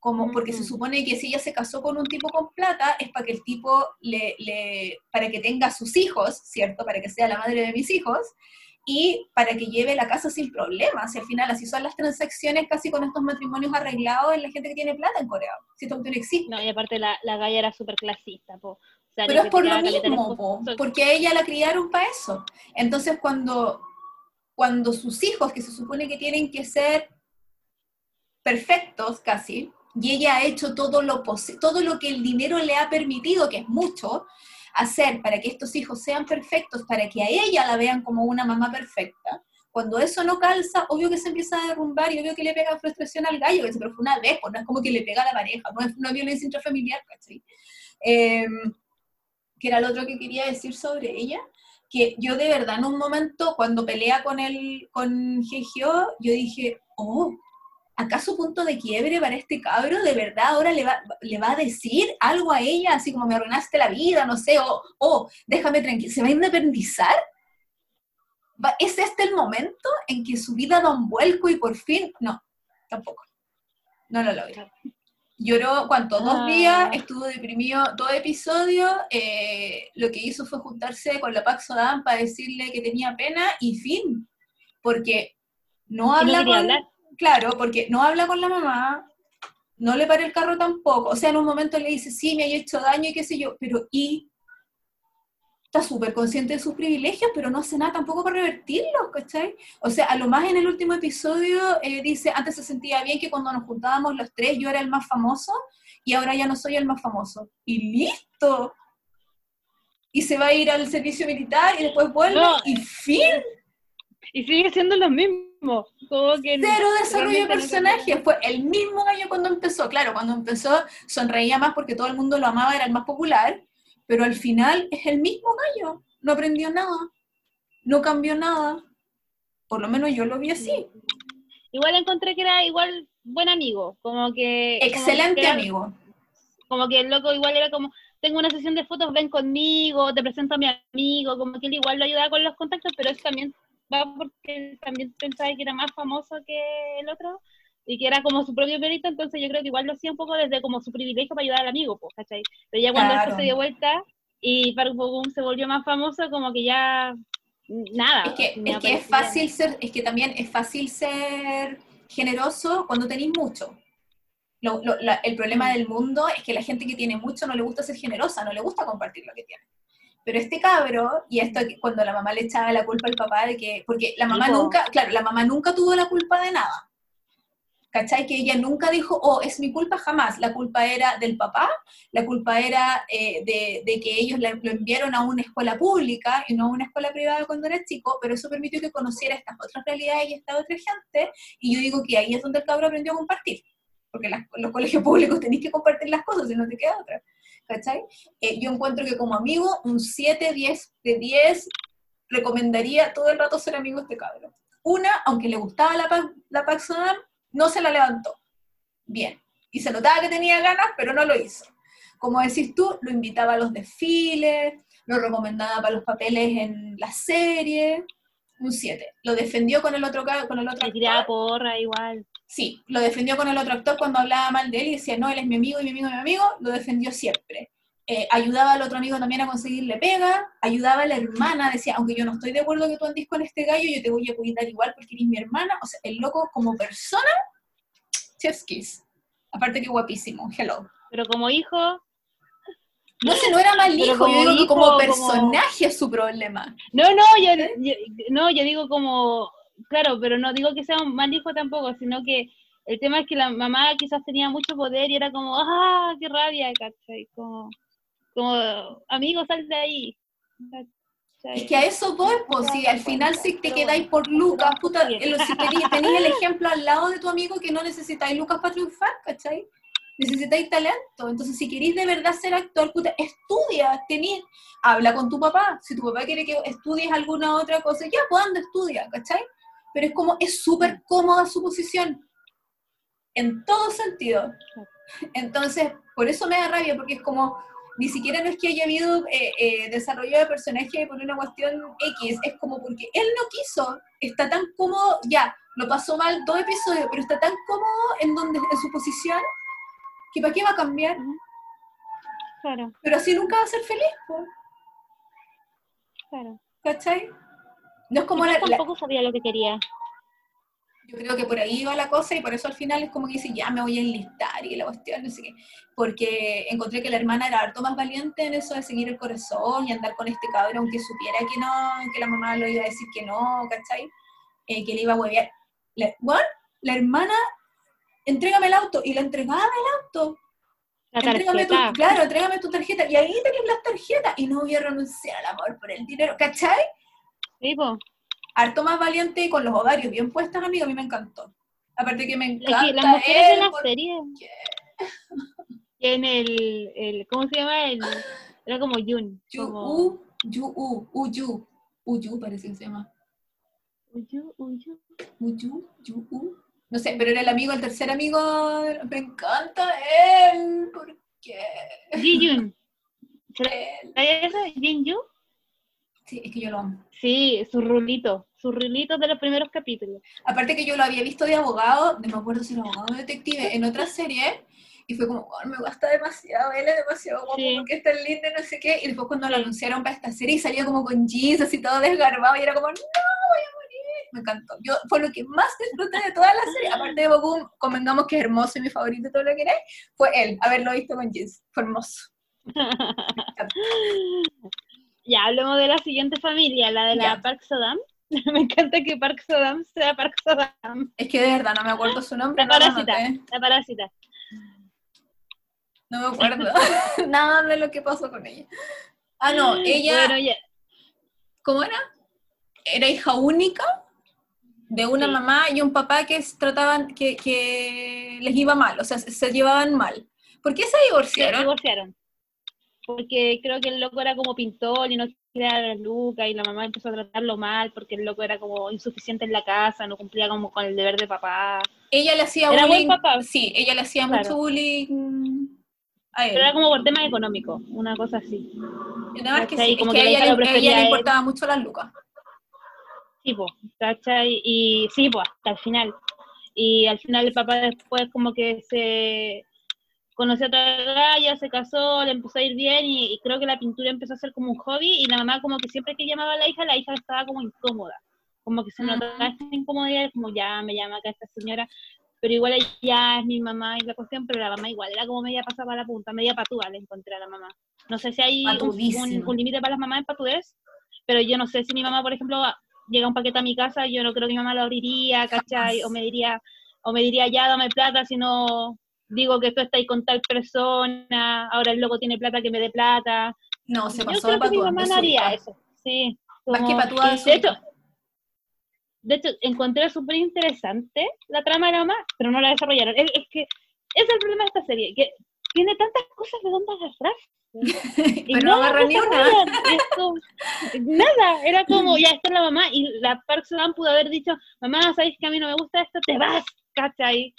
Como, porque se supone que si ella se casó con un tipo con plata es para que el tipo le, le, para que tenga sus hijos, ¿cierto? Para que sea la madre de mis hijos, y para que lleve la casa sin problemas. Y al final así son las transacciones casi con estos matrimonios arreglados en la gente que tiene plata en Corea. Si esto no existe. No, y aparte la, la galla era súper clasista, po. Pero es por lo mismo, po, porque a ella la criaron para eso. Entonces cuando, cuando sus hijos, que se supone que tienen que ser perfectos casi, y ella ha hecho todo lo, todo lo que el dinero le ha permitido, que es mucho, hacer para que estos hijos sean perfectos, para que a ella la vean como una mamá perfecta, cuando eso no calza, obvio que se empieza a derrumbar y obvio que le pega frustración al gallo, que se fue una vez, pues no es como que le pega a la pareja, no es una violencia intrafamiliar, ¿cachai? Eh, que era lo otro que quería decir sobre ella, que yo de verdad en un momento, cuando pelea con el, con yo dije, oh, ¿acaso punto de quiebre para este cabro? ¿De verdad ahora le va, le va a decir algo a ella, así como me arruinaste la vida, no sé, o, déjame tranquilo, ¿se va a independizar? ¿Es este el momento en que su vida da un vuelco y por fin? No, tampoco. No lo logro. Lloró, ¿cuánto? Dos ah. días, estuvo deprimido todo episodio. Eh, lo que hizo fue juntarse con la Pax Sodam para decirle que tenía pena y fin. Porque no habla con. Claro, porque no habla con la mamá, no le para el carro tampoco. O sea, en un momento le dice, sí, me ha hecho daño y qué sé yo, pero ¿y? Está súper consciente de sus privilegios, pero no hace nada tampoco para revertirlos, ¿cachai? O sea, a lo más en el último episodio eh, dice, antes se sentía bien que cuando nos juntábamos los tres yo era el más famoso y ahora ya no soy el más famoso. Y listo. Y se va a ir al servicio militar y después vuelve y fin. Y sigue siendo lo mismo. Cero desarrollo de personaje. Fue el mismo gallo cuando empezó. Claro, cuando empezó sonreía más porque todo el mundo lo amaba, era el más popular. Pero al final es el mismo gallo. No aprendió nada. No cambió nada. Por lo menos yo lo vi así. Igual encontré que era igual buen amigo. Como que. Excelente amigo. Como que el loco igual era como tengo una sesión de fotos, ven conmigo, te presento a mi amigo, como que él igual lo ayudaba con los contactos, pero es también porque también pensaba que era más famoso que el otro y que era como su propio perito, entonces yo creo que igual lo hacía un poco desde como su privilegio para ayudar al amigo, pues, ¿cachai? Pero ya cuando esto se dio vuelta y Park se volvió más famoso, como que ya nada. Es que, es, que es fácil ser, es que también es fácil ser generoso cuando tenéis mucho. el problema mm. del mundo es que la gente que tiene mucho no le gusta ser generosa, no le gusta compartir lo que tiene. Pero este cabro, y esto cuando la mamá le echaba la culpa al papá de que, porque la mamá nunca, claro, la mamá nunca tuvo la culpa de nada. ¿Cachai? Que ella nunca dijo, oh, es mi culpa jamás. La culpa era del papá, la culpa era eh, de, que ellos lo enviaron a una escuela pública y no a una escuela privada cuando era chico, pero eso permitió que conociera estas otras realidades y esta otra gente. Y yo digo que ahí es donde el cabro aprendió a compartir. Porque los colegios públicos tenéis que compartir las cosas y no te queda otra. ¿cachai? Eh, yo encuentro que como amigo, un 7, 10 de 10, recomendaría todo el rato ser amigo de este cabrón. Una, aunque le gustaba la, la Pax no se la levantó. Bien. Y se notaba que tenía ganas, pero no lo hizo. Como decís tú, lo invitaba a los desfiles, lo recomendaba para los papeles en la serie, un 7. Lo defendió con el otro con el otro actor. porra igual. Sí, lo defendió con el otro actor cuando hablaba mal de él y decía, no, él es mi amigo y mi amigo y mi amigo, lo defendió siempre. Eh, ayudaba al otro amigo también a conseguirle pega, ayudaba a la hermana, decía, aunque yo no estoy de acuerdo que tú andes con este gallo, yo te voy a cuidar igual porque eres mi hermana. O sea, el loco como persona, chef's kiss. Aparte que guapísimo, hello. Pero como hijo, no sé, no era mal hijo, yo digo que como personaje es su problema. No, no, yo, no, yo digo como, claro, pero no digo que sea un mal hijo tampoco, sino que el tema es que la mamá quizás tenía mucho poder y era como, ah, qué rabia, ¿cachai? Como, como amigo, sal de ahí. Es que a eso voy, pues si al final si te quedáis por Lucas, puta, si tenéis el ejemplo al lado de tu amigo que no necesitáis Lucas para triunfar, ¿cachai? necesitáis talento. Entonces, si queréis de verdad ser actor, puta, estudia, tenés, habla con tu papá. Si tu papá quiere que estudies alguna otra cosa, ya, pues anda, estudia, ¿cachai? Pero es como, es súper cómoda su posición. En todo sentido. Entonces, por eso me da rabia, porque es como, ni siquiera no es que haya habido eh, eh, desarrollo de personaje por una cuestión X, es como porque él no quiso, está tan cómodo, ya, lo pasó mal todo episodio, pero está tan cómodo en donde en su posición que para qué va a cambiar. Claro, Pero así nunca va a ser feliz, po, claro. ¿cachai? No es como la- tampoco sabía lo que quería. Yo creo que por ahí va la cosa y por eso al final es como que dice, ya me voy a enlistar y la cuestión, no sé qué. Porque encontré que la hermana era harto más valiente en eso de seguir el corazón y andar con este cabrón, aunque supiera que no, que la mamá lo iba a decir que no, ¿cachai? Eh, que le iba a huevear. La, bueno, la hermana, entrégame el auto, y le entregaba el auto. Entrégame tu, claro, entrégame tu tarjeta. Y ahí tenés las tarjetas. Y no voy a renunciar al amor por el dinero, ¿cachai? Sí, po. Harto más valiente y con los ovarios bien puestas, amigo, a mí me encantó. Aparte que me Es encanta que las mujeres él la serie tienen el, el, ¿cómo se llama? El, era como Yun. Yu, como- U, Yu, U, Uyu. Uyu parece que se llama. Uyu, uyu. Uyu, Yu, U. No sé, pero era el amigo, el tercer amigo. Me encanta él. ¿Por qué? Ji-Yun. ¿Será Él. ese? ¿Jin-Yu? Sí, es que yo lo amo. Sí, sus rulitos. Sus rulitos de los primeros capítulos. Aparte que yo lo había visto de abogado, no me acuerdo si era abogado o detective, en otra serie, y fue como, "Oh, me gusta demasiado, él es demasiado guapo Sí. porque es tan lindo y no sé qué, y después cuando lo anunciaron para esta serie salía como con jeans así todo desgarbado y era como, no, voy a morir, me encantó. Yo, fue lo que más disfruté de toda la serie, aparte de Bokum, convengamos que es hermoso y mi favorito todo lo que queráis, fue él, haberlo visto con jeans, fue hermoso. Ya, hablemos de la siguiente familia, la de la Ya. Park Sodam. Me encanta que Park Sodam sea Park Sodam. Es que de verdad no me acuerdo su nombre, La no parásita. anoté. La parásita. no me acuerdo nada de lo que pasó con ella. Ah, no, ella... Bueno, ya. ¿cómo era? Era hija única de una Sí. mamá y un papá que trataban, que, que les iba mal, o sea, se, se llevaban mal. ¿Por qué se Se divorciaron? Porque creo que el loco era como pintor y no quería las lucas y la mamá empezó a tratarlo mal porque el loco era como insuficiente en la casa, no cumplía como con el deber de papá. Ella le hacía Era buen bullying. papá. Sí, ella le hacía Claro. mucho bullying a él. Pero era como por temas económicos, una cosa así. Y nada más que, sí, es Como que que ella, le, ella él. importaba mucho las lucas. Sí, pues, ¿cachai? Y sí, pues, hasta el final. Y al final el papá después como que se conoció a otra galla, se casó, le empezó a ir bien y, y creo que la pintura empezó a ser como un hobby y la mamá como que siempre que llamaba a la hija, la hija estaba como incómoda. Como que se Ujú. notaba esta incomodidad, como ya me llama acá esta señora, pero igual ella es mi mamá y la cuestión, pero la mamá igual era como media pasada para la punta, media patúa le encontré a la mamá. No sé si hay un, Patudísima. un- un límite para las mamás en patudez, pero yo no sé si mi mamá, por ejemplo, llega un paquete a mi casa, yo no creo que mi mamá lo abriría, ¿cachai? O me diría, o me diría, ya dame plata, si no digo que esto está ahí con tal persona, ahora el loco tiene plata, que me dé plata. No, se Yo pasó creo de que mi mamá no haría eso, sí. Más que de de hecho, de hecho, encontré súper interesante la trama de la mamá, pero no la desarrollaron. Es, es que ese es el problema de esta serie, que tiene tantas cosas de dónde agarrar. y Pero no nada agarró ni una. nada, era como, ya está la mamá, y la Park Soo-young pudo haber dicho, mamá, ¿sabes que a mí no me gusta esto? Te vas, ¿cachai?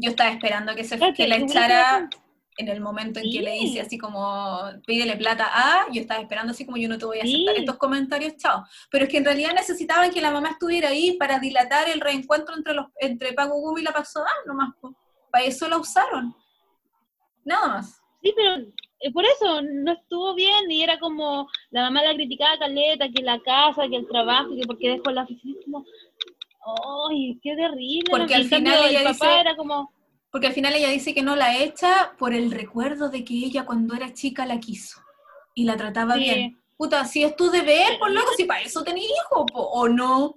Yo estaba esperando que, se, que la echara en el momento en que le dice así como, pídele plata a, yo estaba esperando así como yo no te voy a aceptar Sí. estos comentarios, chao. Pero es que en realidad necesitaban que la mamá estuviera ahí para dilatar el reencuentro entre los entre Paco Gumi y la Paxodán nomás. Para eso la usaron. Nada más. Sí, pero eh, por eso no estuvo bien y era como la mamá la criticaba a Caleta, que la casa, que el trabajo, que porque dejó la oficina, como, ¡ay, qué terrible! Porque al cambio final el ella papá dice- era como, Porque al final ella dice que no la echa por el recuerdo de que ella cuando era chica la quiso y la trataba Sí. bien. Puta, si es tu deber, por loco, si para eso tenés hijo, po, o no.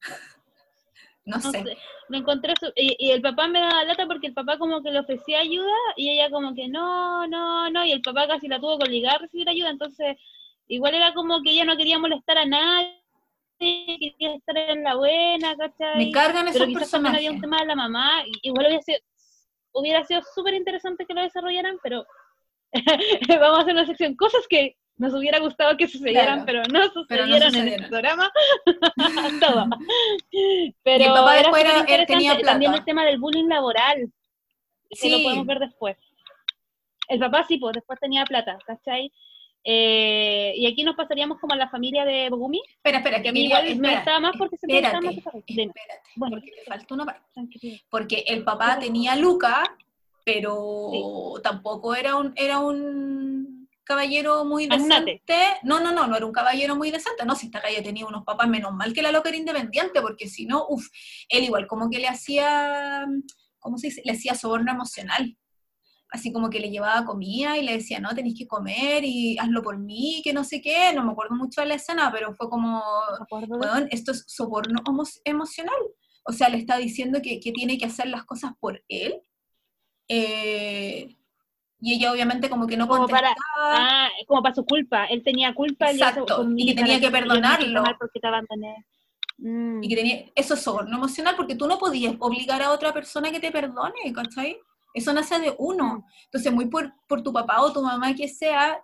No no sé. sé, lo encontré, su- y, y el papá me daba lata porque el papá como que le ofrecía ayuda y ella como que no, no, no, y el papá casi la tuvo que obligar a recibir ayuda, entonces igual era como que ella no quería molestar a nadie, quería estar en la buena, ¿cachai? Me cargan esos pero personajes. había un tema de la mamá, igual hubiera sido, hubiera sido súper interesante que lo desarrollaran, pero vamos a hacer una sección, cosas que nos hubiera gustado que sucedieran, Claro, pero no sucedieron, pero no en el programa, todo. Pero el papá era después era- tenía interesante. También plata. el tema del bullying laboral, que Sí. lo podemos ver después. El papá sí, pues después tenía plata, ¿cachai? Eh, y aquí nos pasaríamos como a la familia de Bogumi. Espera, espera, que a mí igual me gustaba más porque se me más espérate, Bueno, porque te falta una parte. Porque el papá tenía a Luca, pero Sí. tampoco era un, era un caballero muy decente. No, no, no, no era un caballero muy decente. No, si esta calle tenía unos papás, menos mal que la loca era independiente, porque si no, uff, él igual como que le hacía, ¿cómo se dice? Le hacía soborno emocional. Así como que le llevaba comida y le decía, no, tenéis que comer y hazlo por mí, que no sé qué. No me acuerdo mucho de la escena, pero fue como, Weón, esto es soborno emocional. O sea, le está diciendo que, que tiene que hacer las cosas por él. Eh, y ella obviamente como que no Como para- contestaba. Ah, como para su culpa. Él tenía culpa. Exacto, y que tenía para que perdonarlo. porque te abandoné. Mm. Y que tenía, eso es soborno emocional porque tú no podías obligar a otra persona que te perdone, ¿cachai? Eso nace de uno. Entonces, muy por, por tu papá o tu mamá que sea,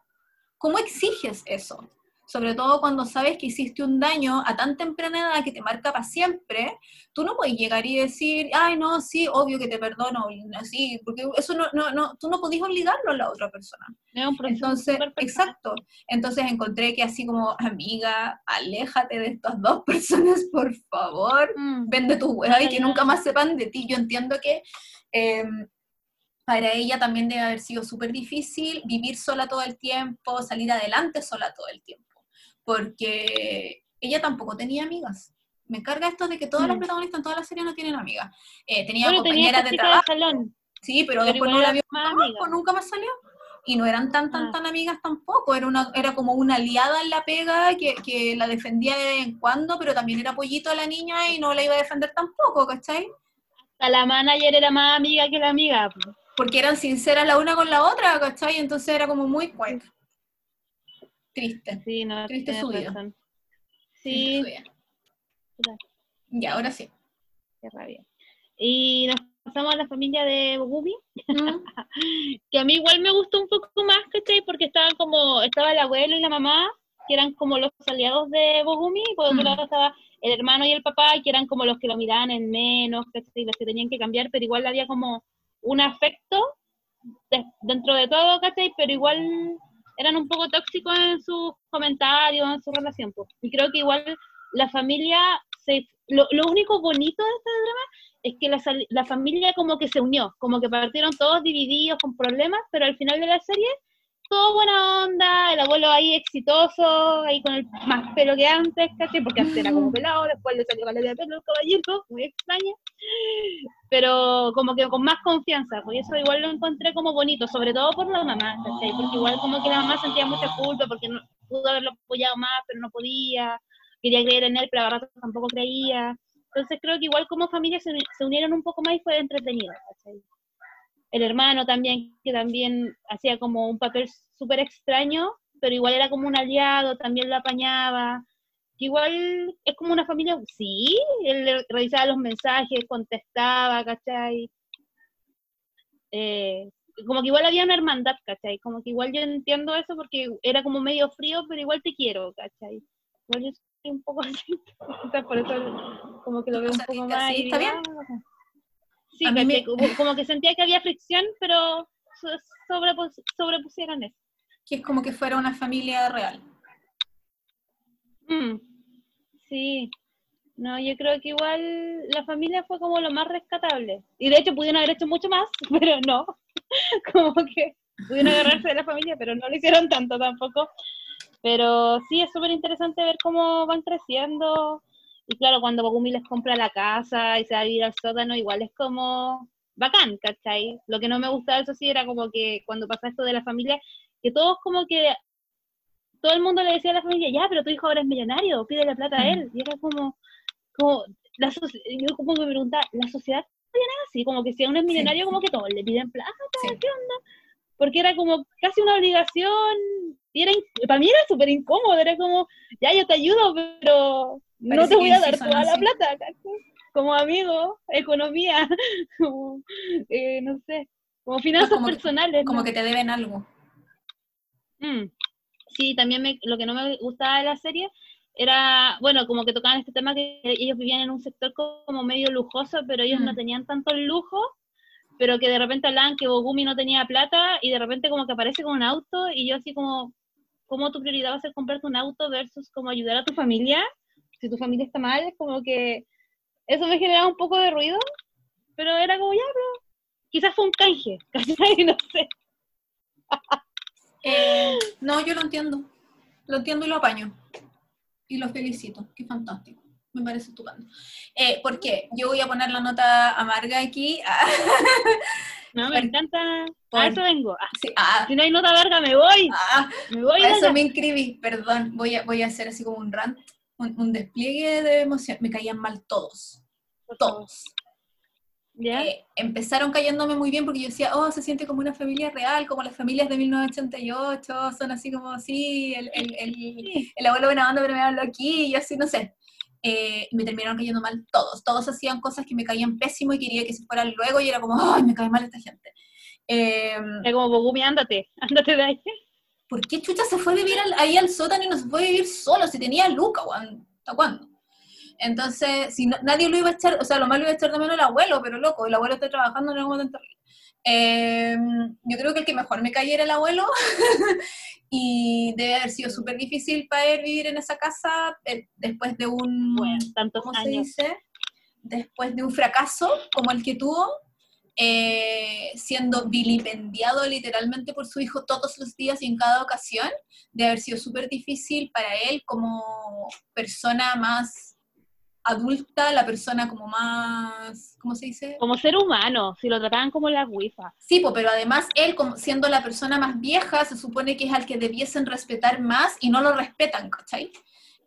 ¿cómo exiges eso? Sobre todo cuando sabes que hiciste un daño a tan temprana edad que te marca para siempre, tú no puedes llegar y decir, ay, no, sí, obvio que te perdono, y así, porque eso no, no, no, tú no podías obligarlo a la otra persona. Proceso Entonces, exacto. Entonces encontré que así como, amiga, aléjate de estas dos personas, por favor Mm. vende tu hueá y que nunca más sepan de ti. Yo entiendo que eh, para ella también debe haber sido súper difícil vivir sola todo el tiempo, salir adelante sola todo el tiempo, porque ella tampoco tenía amigas. Me carga esto de que todas las Mm. protagonistas en toda la serie no tienen amigas. Eh, tenía Bueno, compañeras de trabajo, de salón, sí, pero, pero después no la vio más amiga. nunca más salió. Y no eran tan, tan, Ah. tan amigas tampoco, era, una, era como una aliada en la pega que, que la defendía de vez en cuando, pero también era pollito a la niña y no la iba a defender tampoco, ¿cachai? Hasta la manager era más amiga que la amiga. pues. Porque eran sinceras la una con la otra, ¿cachai? Entonces era como muy cueca. Triste. Sí, no, Triste su vida. Triste Sí, su vida. Claro. Ya, ahora sí. qué rabia. Y nos pasamos a la familia de Bogumi, Mm, que a mí igual me gustó un poco más, ¿cachai? Porque estaban como, estaba el abuelo y la mamá, que eran como los aliados de Bogumi, y por otro Mm. lado estaba el hermano y el papá, que eran como los que lo miraban en menos, ¿cachai? Los que tenían que cambiar, pero igual había como un afecto de- dentro de todo, ¿cachai? Pero igual eran un poco tóxicos en sus comentarios, en su relación. Y creo que igual la familia, se, lo, lo único bonito de este drama es que la, la familia como que se unió, como que partieron todos divididos con problemas, pero al final de la serie, todo buena onda, el abuelo ahí exitoso, ahí con el más pelo que antes, ¿cachai? Porque antes era como pelado, después le salió caleta de pelo el caballero, muy extraña, pero como que con más confianza, pues eso igual lo encontré como bonito, sobre todo por la mamá, ¿cachai? Porque igual como que la mamá sentía mucha culpa porque no, pudo haberlo apoyado más, pero no podía, quería creer en él, pero a ratos tampoco creía. Entonces creo que igual como familia se, se unieron un poco más y fue entretenido. ¿cachai? El hermano también, que también hacía como un papel súper extraño, pero igual era como un aliado, también lo apañaba. Igual es como una familia, sí, él le revisaba los mensajes, contestaba, ¿cachai? Eh, como que igual había una hermandad, ¿cachai? Como que igual yo entiendo eso porque era como medio frío, pero igual te quiero, ¿cachai? Igual yo soy un poco así, por eso como que lo veo un poco ¿sí- más. sí está bien? Sí, A mí ¿cachai? me- como, que sentía que había fricción, pero so- sobrepus- sobrepusieron eso. Que es como que fuera una familia real. Mm, sí, no, yo creo que igual la familia fue como lo más rescatable. Y de hecho pudieron haber hecho mucho más, pero no. como que pudieron agarrarse de la familia, pero no lo hicieron tanto tampoco. Pero sí, es súper interesante ver cómo van creciendo. Y claro, cuando Bogumi les compra la casa y se va a vivir al sótano, igual es como bacán, ¿cachai? Lo que no me gustaba eso sí era como que cuando pasa esto de la familia, que todos como que todo el mundo le decía a la familia, ya, pero tu hijo ahora es millonario, pídele plata a él. Y era como, como la soci- yo como que me preguntaba, ¿la sociedad también es así? Como que si uno es millonario, como que todos le piden plata, Sí. ¿qué onda? Porque era como casi una obligación, y era, para mí era súper incómodo, era como, ya, yo te ayudo, pero no te voy a dar toda la plata, ¿cachai? como amigo, economía, como, eh, no sé, como finanzas como que- personales. Como ¿no? que te deben algo. Mm. Sí, también me- lo que no me gustaba de la serie era, bueno, como que tocaban este tema que ellos vivían en un sector como medio lujoso, pero ellos no Mm. tenían tanto lujo pero que de repente hablaban que Bogumi no tenía plata y de repente como que aparece con un auto y yo así como, ¿cómo tu prioridad va a ser comprarte un auto versus como ayudar a tu familia? Si tu familia está mal, como que eso me generaba un poco de ruido, pero era como ya, pero quizás fue un canje, casi no sé. Eh, no, yo lo entiendo. Lo entiendo y lo apaño. Y lo felicito. Qué fantástico. Me parece estupendo. Eh, ¿Por qué? Yo voy a poner la nota amarga aquí. no, me encanta. A eso vengo. Ah, ah. si no hay nota amarga, me voy. Ah, me voy. A eso me inscribí. Perdón. Voy a, voy a hacer así como un rant, un, despliegue de emoción. Me caían mal todos. Todos. Eh, empezaron cayéndome muy bien porque yo decía, oh, se siente como una familia real, como las familias de 1988, son así como, sí, el, el, el, el abuelo buena onda, pero me habló aquí, y así, no sé. Eh, y me terminaron cayendo mal todos. Todos hacían cosas que me caían pésimo y quería que se fueran luego y era como, ay, me cae mal esta gente. Eh, es como, Bogumi, ándate, ándate de ahí. ¿Por qué Chucha se fue a vivir ahí al sótano y no se fue a vivir solo? Si tenía Luca, ¿hasta cuándo? Entonces, si nadie lo iba a echar, o sea, lo malo iba a echar de menos el abuelo, pero loco, el abuelo está trabajando en algún momento eh, yo creo que el que mejor me cayera el abuelo y debe haber sido súper difícil para él vivir en esa casa eh, después de un, ¿cómo se dice? Después de un fracaso como el que tuvo, eh, siendo vilipendiado literalmente por su hijo todos los días y en cada ocasión, de haber sido súper difícil para él como persona más adulta, la persona como más, ¿cómo se dice? Como ser humano, si lo trataban como la wifa. Sí, pero además él, como siendo la persona más vieja, se supone que es al que debiesen respetar más y no lo respetan, ¿cachai?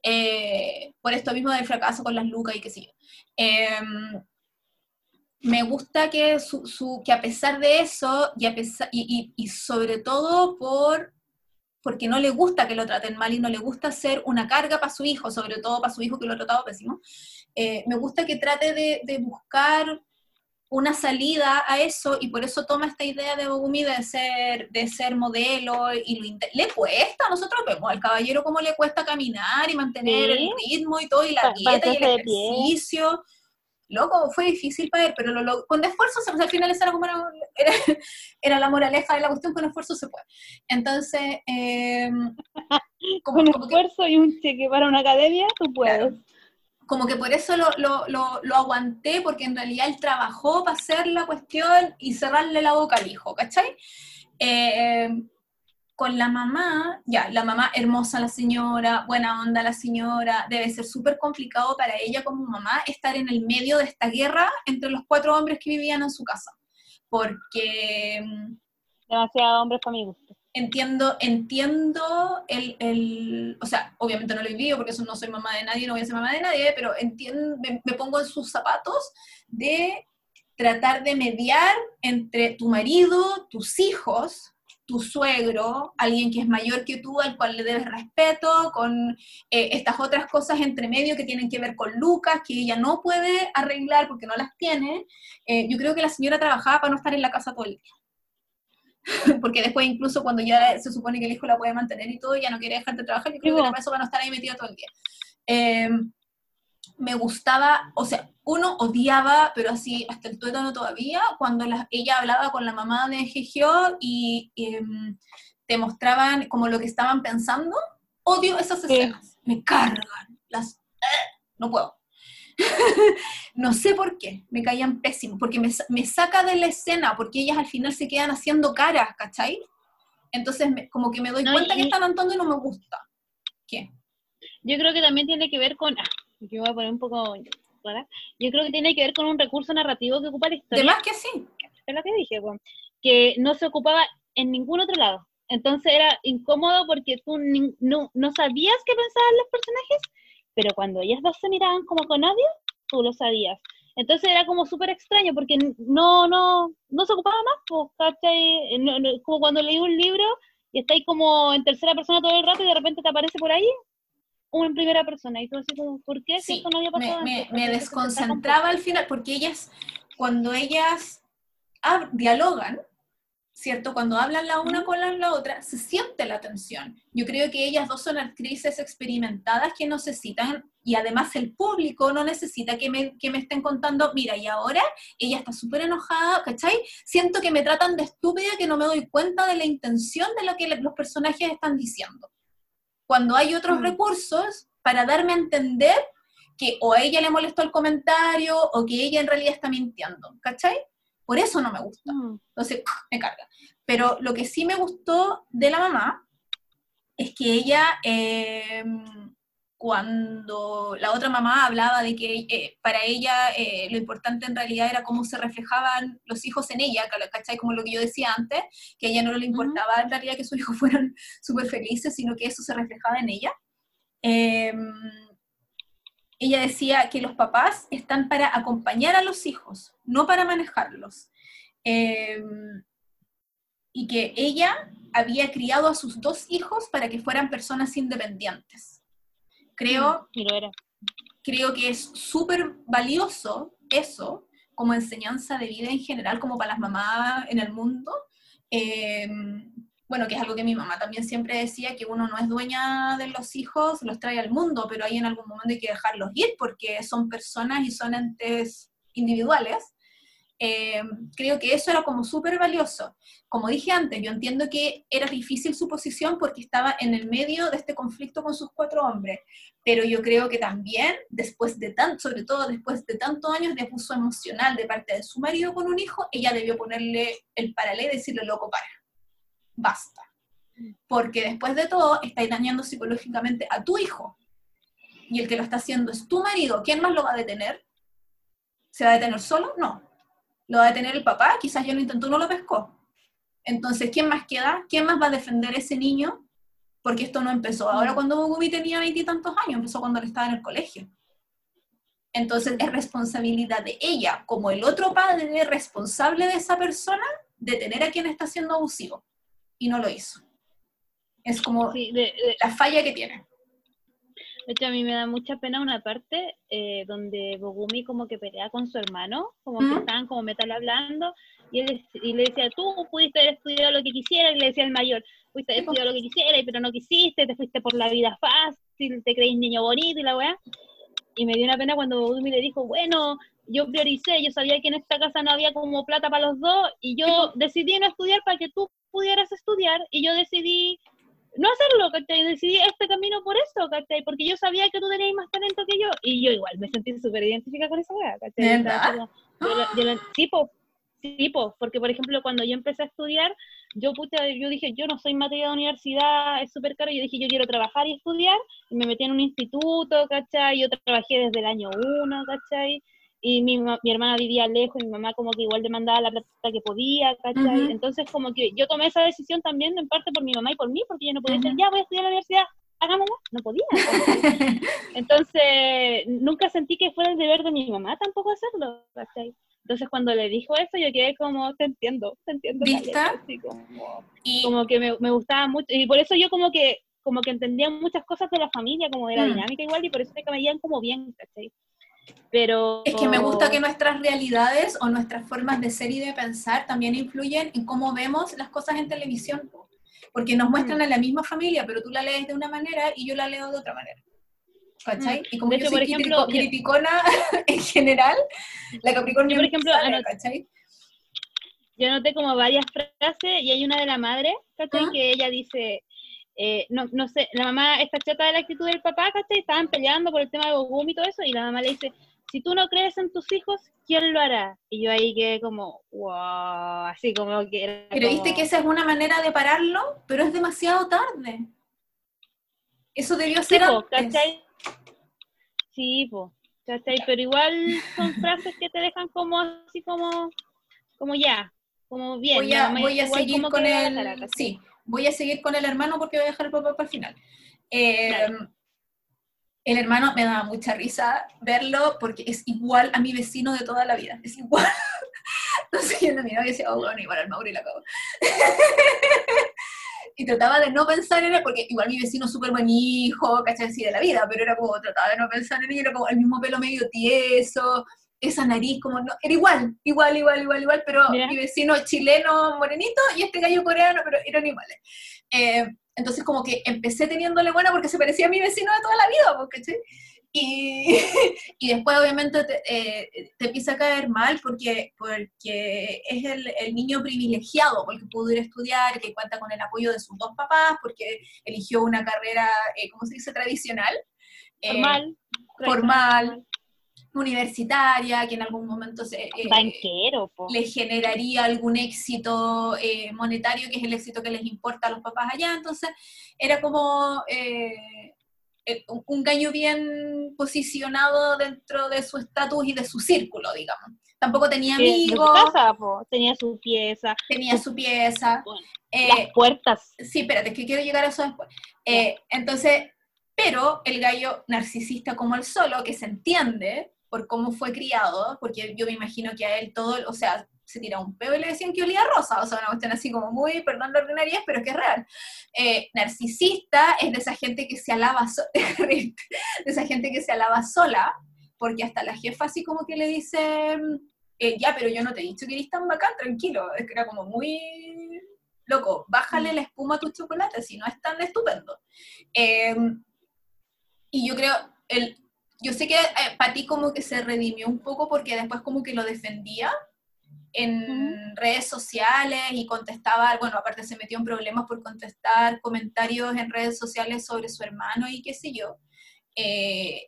Eh, por esto mismo del fracaso con las lucas y qué sé yo. Em, me gusta que, su, que a pesar de eso, y, a pesar, y, y sobre todo por porque no le gusta que lo traten mal y no le gusta ser una carga para su hijo, sobre todo para su hijo que lo ha tratado pésimo. Eh, me gusta que trate de, buscar una salida a eso y por eso toma esta idea de Bogumi de ser, de ser modelo y le cuesta, nosotros vemos al caballero cómo le cuesta caminar y mantener el ritmo y todo y la dieta y el ejercicio loco, fue difícil para él, pero lo, con esfuerzo, al final esa era, como era, la moraleja de la cuestión, con esfuerzo se puede. Entonces, em, con esfuerzo y un cheque para una academia, tú puedes. como que por eso lo, lo, aguanté, porque en realidad él trabajó para hacer la cuestión y cerrarle la boca al hijo, ¿cachai? Eh, con la mamá, ya, la mamá hermosa la señora, buena onda la señora, debe ser súper complicado para ella como mamá estar en el medio de esta guerra entre los cuatro hombres que vivían en su casa, porque... Mm, Demasiado hombres para mi gusto. Entiendo, entiendo el, el, o sea, obviamente no lo he vivido porque eso no soy mamá de nadie, no voy a ser mamá de nadie, pero entiendo, me pongo en sus zapatos de tratar de mediar entre tu marido, tus hijos, tu suegro, alguien que es mayor que tú, al cual le debes respeto, con eh, estas otras cosas entre medio que tienen que ver con Lucas, que ella no puede arreglar porque no las tiene. Eh, yo creo que la señora trabajaba para no estar en la casa todo el día. porque después incluso cuando ya se supone que el hijo la puede mantener y todo, ya no quiere dejar de trabajar, yo creo que para eso para no estar ahí metida todo el día. Eh, me gustaba, o sea, uno odiaba, pero así hasta el tuétano todavía, cuando ella hablaba con la mamá de Gigio y em, te mostraban como lo que estaban pensando. Odio esas escenas, me cargan, las... ¡eh! no puedo. no sé por qué, me caían pésimos, porque me, me, saca de la escena, porque ellas al final se quedan haciendo caras, ¿cachai? Entonces, como que me doy cuenta que están actuando y no me gusta. ¿Qué? Yo creo que también tiene que ver con, ah, yo voy a poner un poco yo creo que tiene que ver con un recurso narrativo que ocupa la historia. De más que sí. Es lo que dije, que no se ocupaba en ningún otro lado. Entonces era incómodo porque tú no, no sabías qué pensaban los personajes, pero cuando ellas dos se miraban como con nadie, tú lo sabías. Entonces era como súper extraño porque no, no, no se ocupaba más, ¿cachai? como cuando leí un libro y estáis como en tercera persona todo el rato y de repente te aparece por ahí, en primera persona. Y tú así como, ¿por qué? Si esto no había pasado me, me, desconcentraba al final, porque ellas, cuando ellas dialogan, ¿cierto? Cuando hablan la una con la, otra, se siente la tensión. Yo creo que ellas dos son actrices experimentadas que necesitan, y además el público no necesita que me, que me estén contando, mira, y ahora ella está súper enojada, ¿cachai? Siento que me tratan de estúpida, que no me doy cuenta de la intención de lo que los personajes están diciendo. Cuando hay otros mm. recursos para darme a entender que o a ella le molestó el comentario o que ella en realidad está mintiendo, ¿cachai? Por eso no me gusta. Mm. Entonces, me carga. Pero lo que sí me gustó de la mamá es que ella, eh, cuando la otra mamá hablaba de que eh, para ella eh, lo importante en realidad era cómo se reflejaban los hijos en ella, ¿cachai? Como lo que yo decía antes, que a ella no le importaba en realidad que sus hijos fueran súper felices, sino que eso se reflejaba en ella. ella decía que los papás están para acompañar a los hijos, no para manejarlos. Em, y que ella había criado a sus dos hijos para que fueran personas independientes. Creo, mm, creo que es súper valioso eso como enseñanza de vida en general, como para las mamás en el mundo. Em, bueno, que es algo que mi mamá también siempre decía, que uno no es dueña de los hijos, los trae al mundo, pero hay en algún momento hay que dejarlos ir porque son personas y son entes individuales eh, creo que eso era como súper valioso. Como dije antes, yo entiendo que era difícil su posición porque estaba en el medio de este conflicto con sus cuatro hombres, pero yo creo que también, después de tanto, sobre todo después de tantos años de abuso emocional de parte de su marido con un hijo, ella debió ponerle el paralelo y decirle, loco, para, basta. Porque después de todo, estáis dañando psicológicamente a tu hijo. Y el que lo está haciendo es tu marido. ¿Quién más lo va a detener? ¿Se va a detener solo? No lo va a detener el papá, quizás ya lo intentó, no lo pescó. Entonces, ¿quién más queda? ¿Quién más va a defender a ese niño? Porque esto no empezó ahora mm. cuando Bogumi tenía veintitantos años, empezó cuando él estaba en el colegio. Entonces, es responsabilidad de ella, como el otro padre responsable de esa persona, detener a quien está siendo abusivo. Y no lo hizo. Es como la falla que tiene. De hecho, a mí me da mucha pena una parte eh, donde Bogumi como que pelea con su hermano, como que estaban como metal hablando, y, él, y le decía, tú pudiste haber estudiado lo que quisieras, y le decía al mayor, pudiste haber estudiado lo que quisieras, pero no quisiste, te fuiste por la vida fácil, te creís niño bonito y la weá. Y me dio una pena cuando Bogumi le dijo, bueno, yo prioricé, yo sabía que en esta casa no había como plata para los dos, y yo decidí no estudiar para que tú pudieras estudiar, y yo decidí no hacerlo, ¿cachai? Decidí este camino por eso, ¿cachai? Porque yo sabía que tú tenías más talento que yo, y yo igual me sentí súper identificada con esa weá, ¿cachai? ¿Verdad? tipo, tipo, porque por ejemplo cuando yo empecé a estudiar, yo puta, yo dije, yo no soy materia de universidad, es súper caro, yo dije, yo quiero trabajar y estudiar, y me metí en un instituto, ¿cachai? Yo trabajé desde el año uno, ¿cachai? Y mi, mi, hermana vivía lejos y mi mamá como que igual demandaba la plata que podía, ¿cachai? Entonces como que yo tomé esa decisión también en parte por mi mamá y por mí, porque yo no podía decir, ya voy a estudiar a la universidad, hagámoslo, no podía. Entonces nunca sentí que fuera el deber de mi mamá tampoco hacerlo, ¿cachai? Entonces cuando le dijo eso yo quedé como, te entiendo, te entiendo. ¿Vista? como, y... como que me, me, gustaba mucho, y por eso yo como que como que entendía muchas cosas de la familia, como de la mm. dinámica igual, y por eso me caían como bien, ¿cachai? Pero... Es que me gusta que nuestras realidades o nuestras formas de ser y de pensar también influyen en cómo vemos las cosas en televisión, porque nos muestran mm. a la misma familia, pero tú la lees de una manera y yo la leo de otra manera. ¿Cachai? Mm. Y como yo soy por ejemplo, criticona en general, la Capricornio yo, por ejemplo, ¿cachai? Yo anoté como varias frases y hay una de la madre, ¿cachai? Que ella dice, eh, no, no sé, la mamá está chata de la actitud del papá, ¿cachai? Estaban peleando por el tema de Bogumi y todo eso, y la mamá le dice, si tú no crees en tus hijos, ¿quién lo hará? Y yo ahí quedé como, wow, así como que... pero viste que esa es una manera de pararlo, pero es demasiado tarde. Eso debió ser sí, ¿cachai? Sí, po, ¿cachai? Pero igual son frases que te dejan como así como, como ya, como bien. Voy a, voy a seguir con el... sí, voy a seguir con el hermano porque voy a dejar el papá para el final. Eh, el hermano me daba mucha risa verlo porque es igual a mi vecino de toda la vida, es igual. Entonces yo no miraba y decía, oh, bueno, igual al Mauro y la cago. y trataba de no pensar en él, porque igual mi vecino es súper buen hijo, ¿cachai? Así de la vida, pero era como, trataba de no pensar en él, era como el mismo pelo medio tieso, esa nariz, como no, era igual, igual, igual, igual, igual, pero mi vecino chileno morenito y este gallo coreano, pero eran iguales. Eh, entonces como que empecé teniéndole buena porque se parecía a mi vecino de toda la vida, porque y, y, después obviamente te, eh, te, empieza a caer mal porque, porque es el, el, niño privilegiado, porque pudo ir a estudiar, que cuenta con el apoyo de sus dos papás, porque eligió una carrera, eh, ¿cómo se dice?, tradicional. Formal. formal universitaria, que en algún momento se, eh, Banquero, le generaría algún éxito eh, monetario, que es el éxito que les importa a los papás allá. Entonces, era como eh, un gallo bien posicionado dentro de su estatus y de su círculo, digamos. Tampoco tenía amigos. tenía su pieza. Tenía su pieza. las puertas. Sí, espérate, que quiero llegar a eso después. entonces, pero el gallo narcisista como el solo, que se entiende, por cómo fue criado, porque yo me imagino que a él todo, o sea, se tira un peo y le decían que olía rosa, o sea, una cuestión así como muy, perdón la ordinaria, pero que es real. Eh, narcisista es de esa gente que se alaba, de esa gente que se alaba sola, porque hasta la jefa así como que le dice, eh, ya, pero yo no te he dicho que eres tan bacán, tranquilo, es que era como muy loco, bájale la espuma a tu chocolate, si no es tan estupendo. Eh, y yo creo, el, yo sé que eh, para ti como que se redimió un poco porque después como que lo defendía en redes sociales y contestaba, bueno, aparte se metió en problemas por contestar comentarios en redes sociales sobre su hermano y qué sé yo. Eh,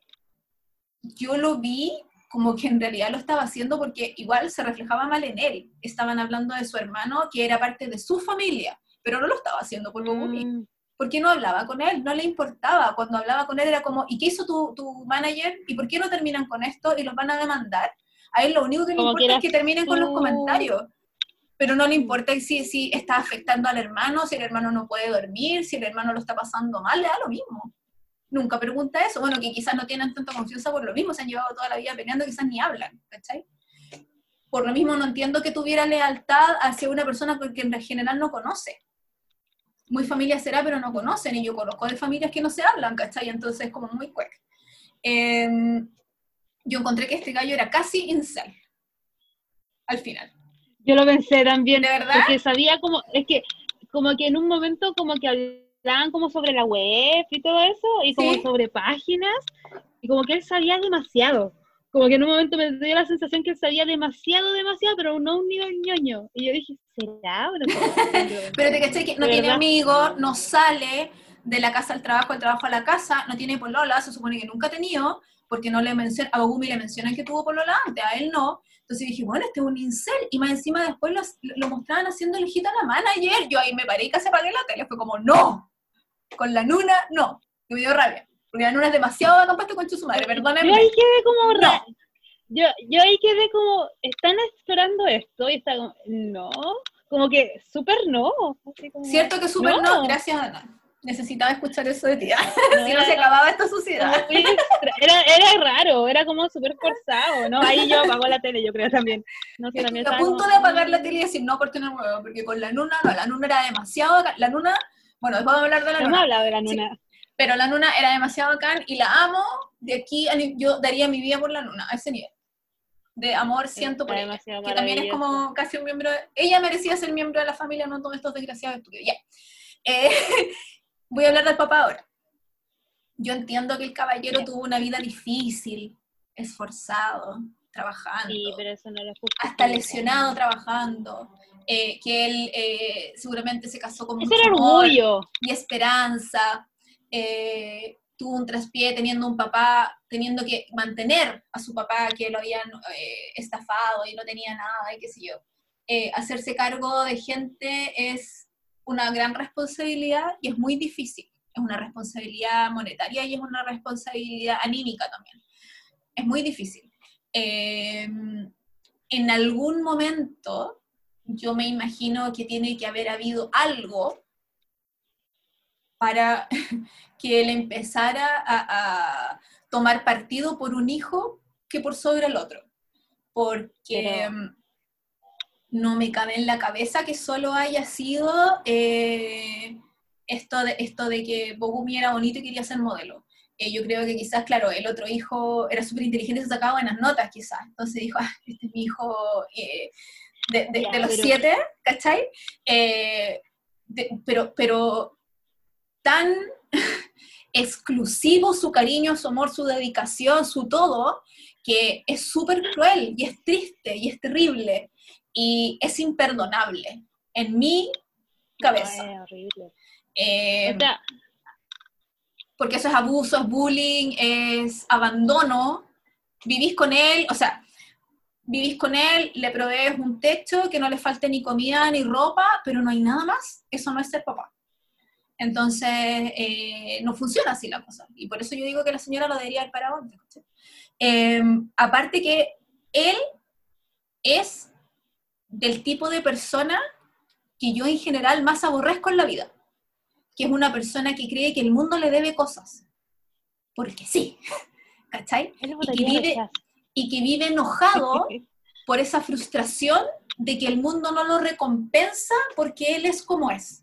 yo lo vi como que en realidad lo estaba haciendo porque igual se reflejaba mal en él. Estaban hablando de su hermano que era parte de su familia, pero no lo estaba haciendo por Bogumi. Mm. ¿Por qué no hablaba con él? No le importaba. Cuando hablaba con él era como, ¿y qué hizo tu, tu manager? ¿Y por qué no terminan con esto y los van a demandar? A él lo único que le importa es que terminen con los comentarios. Pero no le importa si, si está afectando al hermano, si el hermano no puede dormir, si el hermano lo está pasando mal, le da lo mismo. Nunca pregunta eso. Bueno, que quizás no tienen tanta confianza por lo mismo, se han llevado toda la vida peleando, quizás ni hablan, ¿cachai? Por lo mismo no entiendo que tuviera lealtad hacia una persona que en general no conoce muy familia será, pero no conocen, y yo conozco de familias que no se hablan, ¿cachai? Entonces, como muy quick. Em, yo encontré que este gallo era casi incel, al final. Yo lo pensé también, ¿De verdad? porque sabía como, es que, como que en un momento como que hablaban como sobre la web y todo eso, y como sobre páginas, y como que él sabía demasiado como que en un momento me dio la sensación que sabía demasiado, demasiado, pero no un nivel ñoño. Y yo dije, ¿será? pero te caché que no tiene amigos, no sale de la casa al trabajo, del trabajo a la casa, no tiene polola, se supone que nunca ha tenido, porque no le menciona, a Bogumi le mencionan que tuvo polola antes, a él no. Entonces dije, bueno, este es un incel. Y más encima después lo, mostraban haciendo el hit a la manager. Yo ahí me paré y casi apagué la tele. Fue como, no. Con la Nuna, no. me dio rabia. Porque la Nuna es demasiado compuesto con su madre, perdóname. Yo ahí quedé como yo, yo ahí quedé como, ¿están explorando esto? Y está como, no, como que súper no. Cierto que súper no. gracias Ana. Necesitaba escuchar eso de ti. si no se acababa esta suciedad. Era, era raro, era como súper forzado, ¿no? Ahí yo apago la tele, yo creo también. No sé, también a punto de apagar la tele y decir, no, el huevo, porque con la Nuna, no, la Nuna era demasiado, la Nuna, bueno, después vamos a hablar de la Nuna. Hemos hablado de la Nuna pero la Nuna era demasiado bacán y la amo. De aquí yo daría mi vida por la Nuna, a ese nivel. De amor siento por ella. Que también es como casi un miembro. ella merecía ser miembro de la familia, no todos estos desgraciados. Ya. Eh, voy a hablar del papá ahora. Yo entiendo que el caballero tuvo una vida difícil, esforzado, trabajando. Sí, pero eso no lo Hasta lesionado trabajando. Eh, que él eh, seguramente se casó con mucho orgullo y esperanza eh, tuvo un traspié teniendo un papá, teniendo que mantener a su papá que lo habían eh, estafado y no tenía nada y qué sé yo. Eh, hacerse cargo de gente es una gran responsabilidad y es muy difícil. Es una responsabilidad monetaria y es una responsabilidad anímica también. Es muy difícil. Em, en algún momento yo me imagino que tiene que haber habido algo para que él empezara a, tomar partido por un hijo que por sobre el otro. Porque mm, no me cabe en la cabeza que solo haya sido eh, esto, de, esto de que Bogumi era bonito y quería ser modelo. eh, yo creo que quizás, claro, el otro hijo era súper inteligente y se sacaba buenas notas, quizás. Entonces dijo, ah, este es mi hijo eh, de, de- de los siete, ¿cachai? Eh, de- pero, pero tan exclusivo su cariño, su amor, su dedicación, su todo, que es súper cruel y es triste y es terrible y es imperdonable en mi cabeza. Horrible. Eh, O sea, porque eso es abuso, es bullying, es abandono. Vivís con él, o sea, vivís con él, le provees un techo, que no le falte ni comida ni ropa, pero no hay nada más. Eso no es ser papá. Entonces, eh, no funciona así la cosa. Y por eso yo digo que la señora lo debería haber parado antes. Eh, aparte que él es del tipo de persona que yo en general más aborrezco en la vida que es una persona que cree que el mundo le debe cosas. Porque sí, ¿cachai? que vive, y que vive enojado por esa frustración de que el mundo no lo recompensa porque él es como es.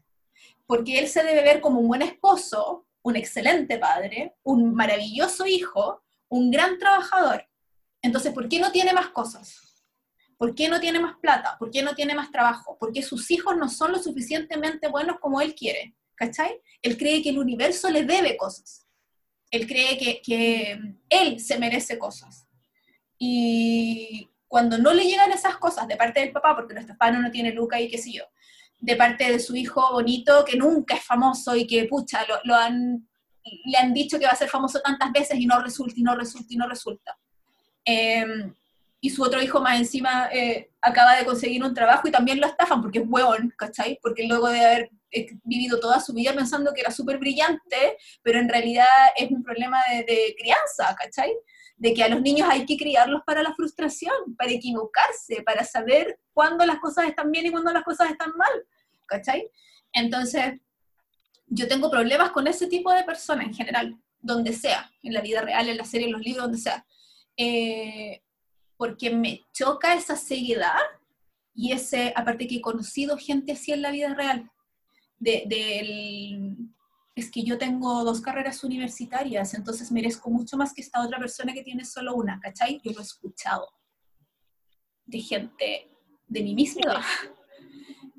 Porque él se debe ver como un buen esposo, un excelente padre, un maravilloso hijo, un gran trabajador. Entonces, ¿por qué no tiene más cosas? ¿Por qué no tiene más plata? ¿Por qué no tiene más trabajo? Porque sus hijos no son lo suficientemente buenos como él quiere. ¿Cachai? Él cree que el universo le debe cosas. Él cree que, él se merece cosas. Y cuando no le llegan esas cosas de parte del papá, porque nuestro papá no tiene Luca y qué sé yo, de parte de su hijo bonito, que nunca es famoso y que, pucha, lo, han, le han dicho que va a ser famoso tantas veces y no resulta, y no resulta, y no resulta. Eh, y su otro hijo más encima eh, acaba de conseguir un trabajo y también lo estafan porque es hueón, ¿cachai? Porque luego de haber eh, vivido toda su vida pensando que era súper brillante, pero en realidad es un problema de, de crianza, ¿cachai? De que a los niños hay que criarlos para la frustración, para equivocarse, para saber cuándo las cosas están bien y cuándo las cosas están mal, ¿cachai? Entonces, yo tengo problemas con ese tipo de personas en general, donde sea, en la vida real, en la serie, en los libros, donde sea. Eh, porque me choca esa ceguedad y ese, aparte que he conocido gente así en la vida real, de, del, es que yo tengo dos carreras universitarias, entonces merezco mucho más que esta otra persona que tiene solo una, ¿cachai? Yo lo he escuchado de gente de mi misma edad.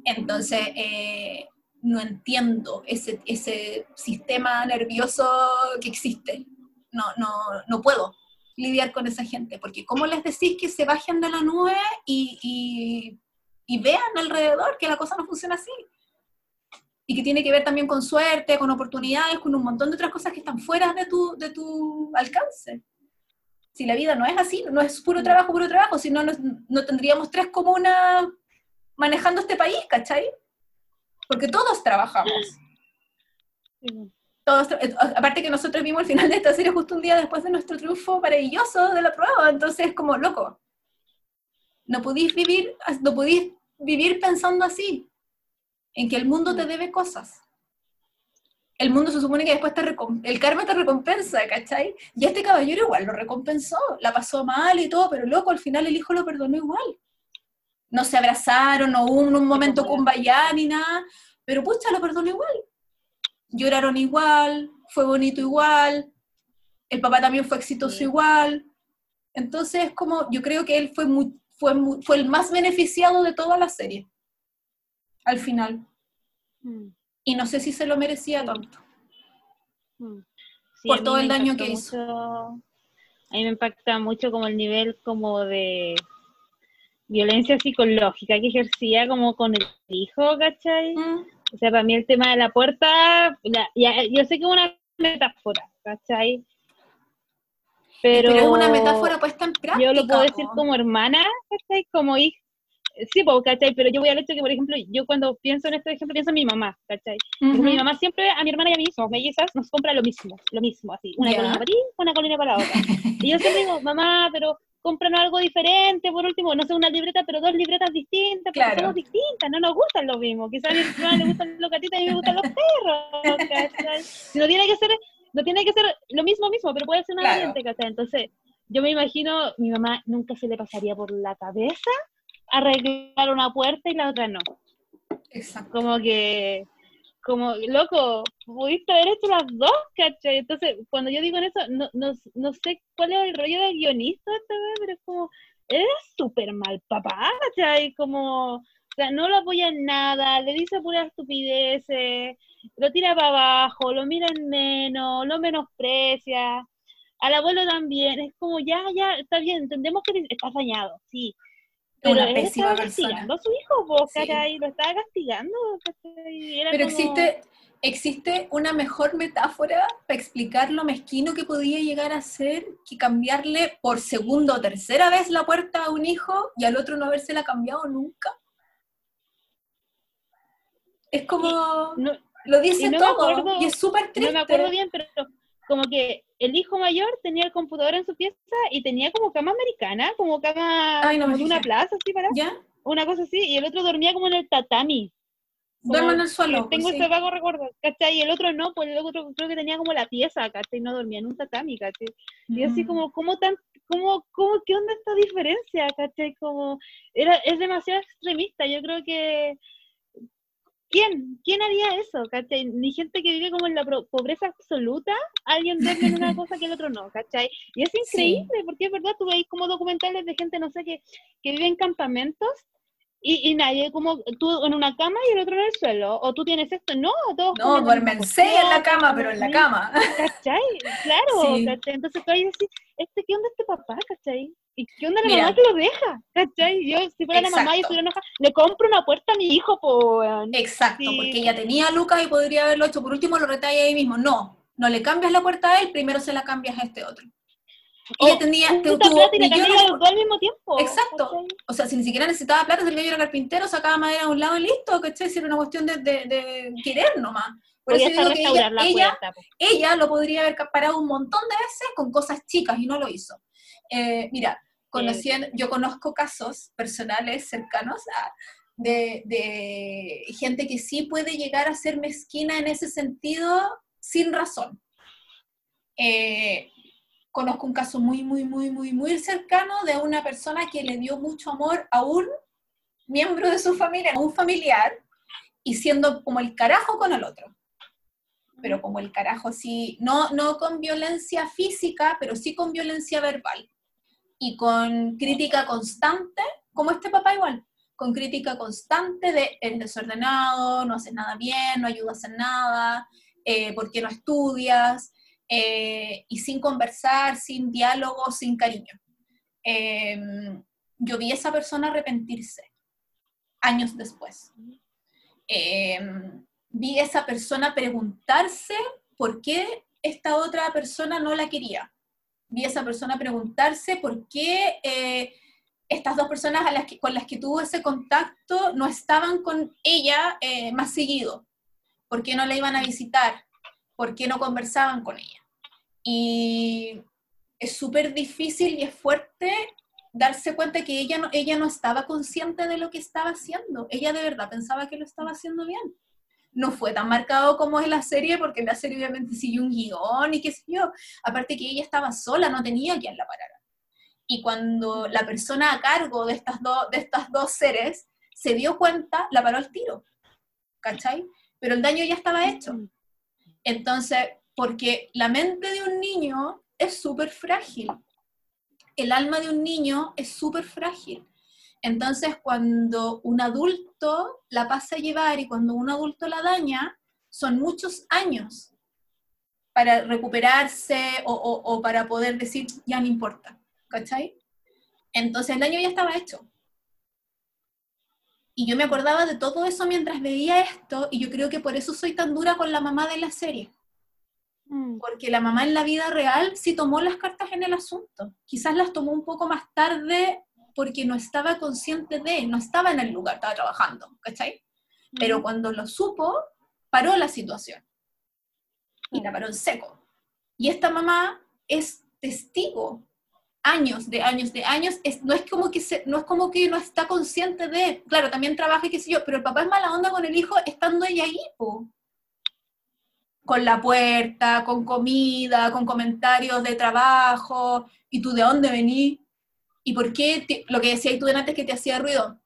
Entonces, eh, no entiendo ese, ese sistema nervioso que existe. No, no, no puedo lidiar con esa gente, porque ¿cómo les decís que se bajen de la nube y, y, y vean alrededor que la cosa no funciona así? Y que tiene que ver también con suerte, con oportunidades, con un montón de otras cosas que están fuera de tu, de tu alcance. Si la vida no es así, no es puro trabajo, puro trabajo, si no, no, tendríamos tres comunas manejando este país, ¿cachai? Porque todos trabajamos. Todos, aparte que nosotros vimos el final de esta serie justo un día después de nuestro triunfo maravilloso de la prueba, entonces es como loco. No podís vivir, no podís vivir pensando así, en que el mundo te debe cosas. El mundo se supone que después te el karma te recompensa, ¿cachai? Y este caballero igual lo recompensó, la pasó mal y todo, pero loco, al final el hijo lo perdonó igual. No se abrazaron, no hubo un momento kumbaya ni nada, pero pucha, lo perdonó igual lloraron igual, fue bonito igual, el papá también fue exitoso sí. igual. Entonces, como yo creo que él fue, muy, fue, muy, fue el más beneficiado de toda la serie, al final. Mm. Y no sé si se lo merecía tanto. Mm. Sí, por todo el daño que mucho, hizo. A mí me impacta mucho como el nivel como de violencia psicológica que ejercía como con el hijo, ¿cachai? Mm. O sea, para mí el tema de la puerta, la, ya, yo sé que es una metáfora, ¿cachai? Pero, pero, es una metáfora puesta en práctica. Yo lo puedo decir ¿no? como hermana, ¿cachai? Como hija. Sí, pues, ¿cachai? Pero yo voy al hecho que, por ejemplo, yo cuando pienso en este ejemplo, pienso en mi mamá, ¿cachai? Uh -huh. Mi mamá siempre, a mi hermana y a mí, somos mellizas, nos compra lo mismo, lo mismo, así. Una yeah. colina para ti, una colina para la otra. y yo siempre digo, mamá, pero cómpranos algo diferente, por último, no sé, una libreta, pero dos libretas distintas, porque claro. somos distintas, no nos gustan lo mismo. Quizás a mi hermana le gustan los gatitos y a mí me gustan los perros, ¿cachai? No tiene que ser, no tiene que ser lo mismo mismo, pero puede ser una claro. variante, ¿cachai? Entonces, yo me imagino, mi mamá nunca se le pasaría por la cabeza arreglar una puerta y la otra no. Exacto. Como que como, loco, pudiste haber hecho las dos, ¿cachai? Entonces, cuando yo digo en eso, no, no, no sé cuál es el rollo del guionista esta vez, pero es como, eres súper mal papá, ¿cachai? Como, o sea, no lo apoya en nada, le dice pura estupideces, lo tira para abajo, lo mira en menos, lo menosprecia, al abuelo también, es como, ya, ya, está bien, entendemos que está dañado, sí, pero Una él pésima estaba persona. castigando a su hijo, po, Sí. ¿cachai? Lo estaba castigando, Pero como- existe, existe una mejor metáfora para explicar lo mezquino que podía llegar a ser que cambiarle por segunda o tercera vez la puerta a un hijo y al otro no habérsela cambiado nunca. Es como, No, lo dice no todo y es súper no triste. me acuerdo bien, pero como que el hijo mayor tenía el computador en su pieza y tenía como cama americana, como cama Ay, no como de una plaza, así para ¿Ya? una cosa así, y el otro dormía como en el tatami. Como Duermo en el suelo. Tengo pues, sí. ese vago recuerdo, ¿cachai? Y el otro no, pues el otro creo que tenía como la pieza, ¿cachai? No dormía en un tatami, ¿cachai? Y así Mm. como, ¿cómo tan, cómo, cómo, qué onda esta diferencia, ¿cachai? Como, era, es demasiado extremista, yo creo que, ¿quién? ¿Quién haría eso, ¿cachai? Ni gente que vive como en la pobreza absoluta, alguien duerme en una cosa que el otro no, ¿cachai? Y es increíble, porque es verdad, tú veis como documentales de gente, no sé, que, que vive en campamentos, y, y nadie, como tú en una cama y el otro en el suelo, o tú tienes esto, no, todos No, duermen seis en la cama, pero en la cama. ¿Cachai? Claro, Sí. ¿cachai? Entonces tú ahí decís, este, ¿qué onda este papá, cachai? ¿Y qué onda la Mira. mamá que lo deja? ¿Cachai? Yo, si fuera la mamá y estuviera enojada, le compro una puerta a mi hijo, weón. Exacto, Sí. porque ella tenía a Lucas y podría haberlo hecho. Por último, lo retalla ahí mismo. No, no le cambias la puerta a él, primero se la cambias a este otro. Ella tenía, tu- junta tuvo plata y la millones- al mismo tiempo. Exacto. ¿cachai? o sea, si ni siquiera necesitaba plata, el gallo era carpintero, sacaba madera a un lado y listo, ¿cachai? Si era una cuestión de, de- de querer nomás. Por Podía eso hasta digo que ella, ella, ella lo podría haber parado un montón de veces con cosas chicas y no lo hizo. Eh, mira, conocían, yo conozco casos personales cercanos a- de, de gente que sí puede llegar a ser mezquina en ese sentido sin razón. Eh, conozco un caso muy, muy, muy, muy, muy cercano de una persona que le dio mucho amor a un miembro de su familia, a un familiar, y siendo como el carajo con el otro pero como el carajo sí, no, no con violencia física, pero sí con violencia verbal. Y con crítica constante, como este papá igual, con crítica constante de el desordenado, no haces nada bien, no ayudas en nada, eh, ¿por qué no estudias? Eh, y sin conversar, sin diálogo, sin cariño. Eh, yo vi a esa persona arrepentirse años después. Eh, vi a esa persona preguntarse por qué esta otra persona no la quería. Vi a esa persona preguntarse por qué estas dos personas con las que tuvo ese contacto no estaban con ella más seguido. ¿Por qué no la iban a visitar? ¿Por qué no conversaban con ella? Y es súper difícil y es fuerte darse cuenta que ella no, ella no estaba consciente de lo que estaba haciendo. Ella de verdad pensaba que lo estaba haciendo bien no fue tan marcado como en la serie, porque en la serie obviamente siguió un guion y qué sé yo. Aparte que ella estaba sola, no tenía quien la parara. Y cuando la persona a cargo de estas, dos de estas dos seres se dio cuenta, la paró al tiro. ¿Cachai? Pero el daño ya estaba hecho. Entonces, porque la mente de un niño es súper frágil. El alma de un niño es súper frágil. Entonces, cuando un adulto la pasa a llevar y cuando un adulto la daña, son muchos años para recuperarse o, para poder decir, ya no importa, ¿cachai? Entonces el daño ya estaba hecho. Y yo me acordaba de todo eso mientras veía esto y yo creo que por eso soy tan dura con la mamá de la serie. Mm. Porque la mamá en la vida real sí tomó las cartas en el asunto. Quizás las tomó un poco más tarde porque no estaba consciente de, no estaba en el lugar, estaba trabajando, ¿cachai? Pero cuando lo supo, paró la situación. Y la paró en seco. Y esta mamá es testigo, años, de años, de años, es, no, es como que se, no es como que no está consciente de, claro, también trabaja y qué sé yo, pero el papá es mala onda con el hijo estando ella ahí, po. Con la puerta, con comida, con comentarios de trabajo, y tú de dónde venís, y por qué, te- lo que decías tú antes que te hacía ruido,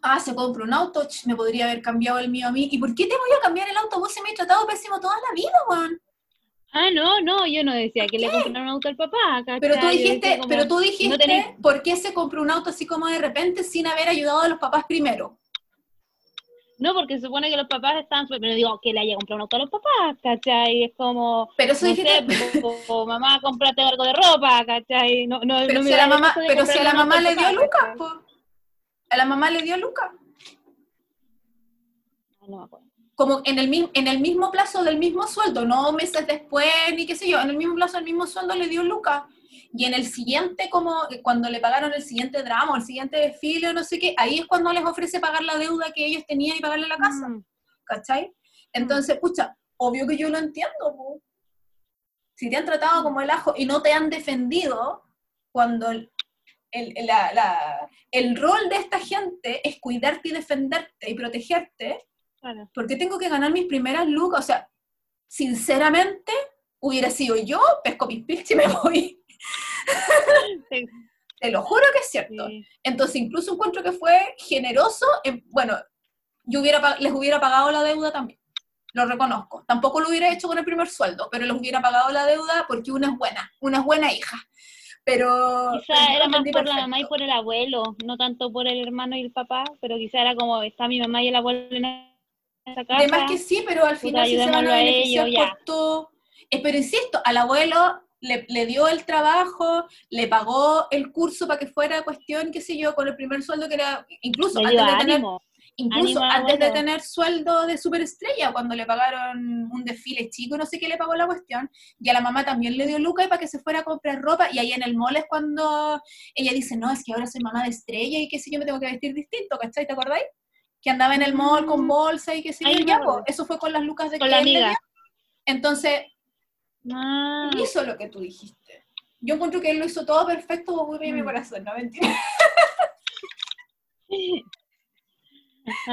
ah, se compra un auto, me podría haber cambiado el mío a mí. ¿Y por qué te voy a cambiar el auto? Vos se me has tratado pésimo toda la vida, weón. Ah, no, no, yo no decía que le compraron un auto al papá. ¿cachai? Pero tú dijiste, como, pero tú dijiste, tenés- ¿por qué se compró un auto así como de repente sin haber ayudado a los papás primero? No, porque se supone que los papás estaban, pero digo, que le haya comprado un auto a los papás, ¿cachai? Es como, Pero eso no dijiste, sé, o, o mamá, cómprate algo de ropa, ¿cachai? No, no, pero no si me a la mamá, pero si a la mamá le dio lucas, po. A la mamá le dio lucas. No me acuerdo. Como en el, en el mismo plazo del mismo sueldo, no meses después, ni qué sé yo, en el mismo plazo del mismo sueldo le dio lucas. Y en el siguiente, como cuando le pagaron el siguiente drama o el siguiente desfile o no sé qué, ahí es cuando les ofrece pagar la deuda que ellos tenían y pagarle la casa. Mm, ¿cachai? Entonces, pucha, obvio que yo lo entiendo, po. Si te han tratado como el ajo y no te han defendido, cuando el, el- la- la- el rol de esta gente es cuidarte y defenderte y protegerte, claro. ¿por qué tengo que ganar mis primeras lucas? O sea, sinceramente, hubiera sido yo, pesco mis pilches y me voy. Sí, Te lo juro que es cierto. sí. Entonces, incluso encuentro que fue generoso. en- bueno, yo hubiera, les hubiera pagado la deuda también. Lo reconozco. Tampoco lo hubiera hecho con el primer sueldo, pero les hubiera pagado la deuda porque una es buena, una es buena hija. Pero. Quizá era más por la mamá y perfecto. por el abuelo, no tanto por el hermano y el papá, pero quizá era como, está mi mamá y el abuelo en esa casa. Además que sí, pero al final sí se van a beneficiar por todo. Eh, pero insisto, al abuelo le, le dio el trabajo, le pagó el curso para que fuera cuestión, qué sé yo, con el primer sueldo que era, incluso antes de tener ánimo. Incluso Ánimo antes de tener sueldo de superestrella, cuando le pagaron un desfile chico, no sé qué le pagó la cuestión, y a la mamá también le dio lucas para que se fuera a comprar ropa, y ahí en el mall es cuando ella dice, no, es que ahora soy mamá de estrella y qué sé yo, me tengo que vestir distinto, ¿cachai? ¿Te acordáis? Que andaba en el mall con Mm. bolsa y qué sé yo, ya, eso fue con las lucas de Con que la amiga. dio. Entonces, Ah, hizo lo que tú dijiste. Yo encuentro que él lo hizo todo perfecto, muy bien mi Mm. corazón, no mentira.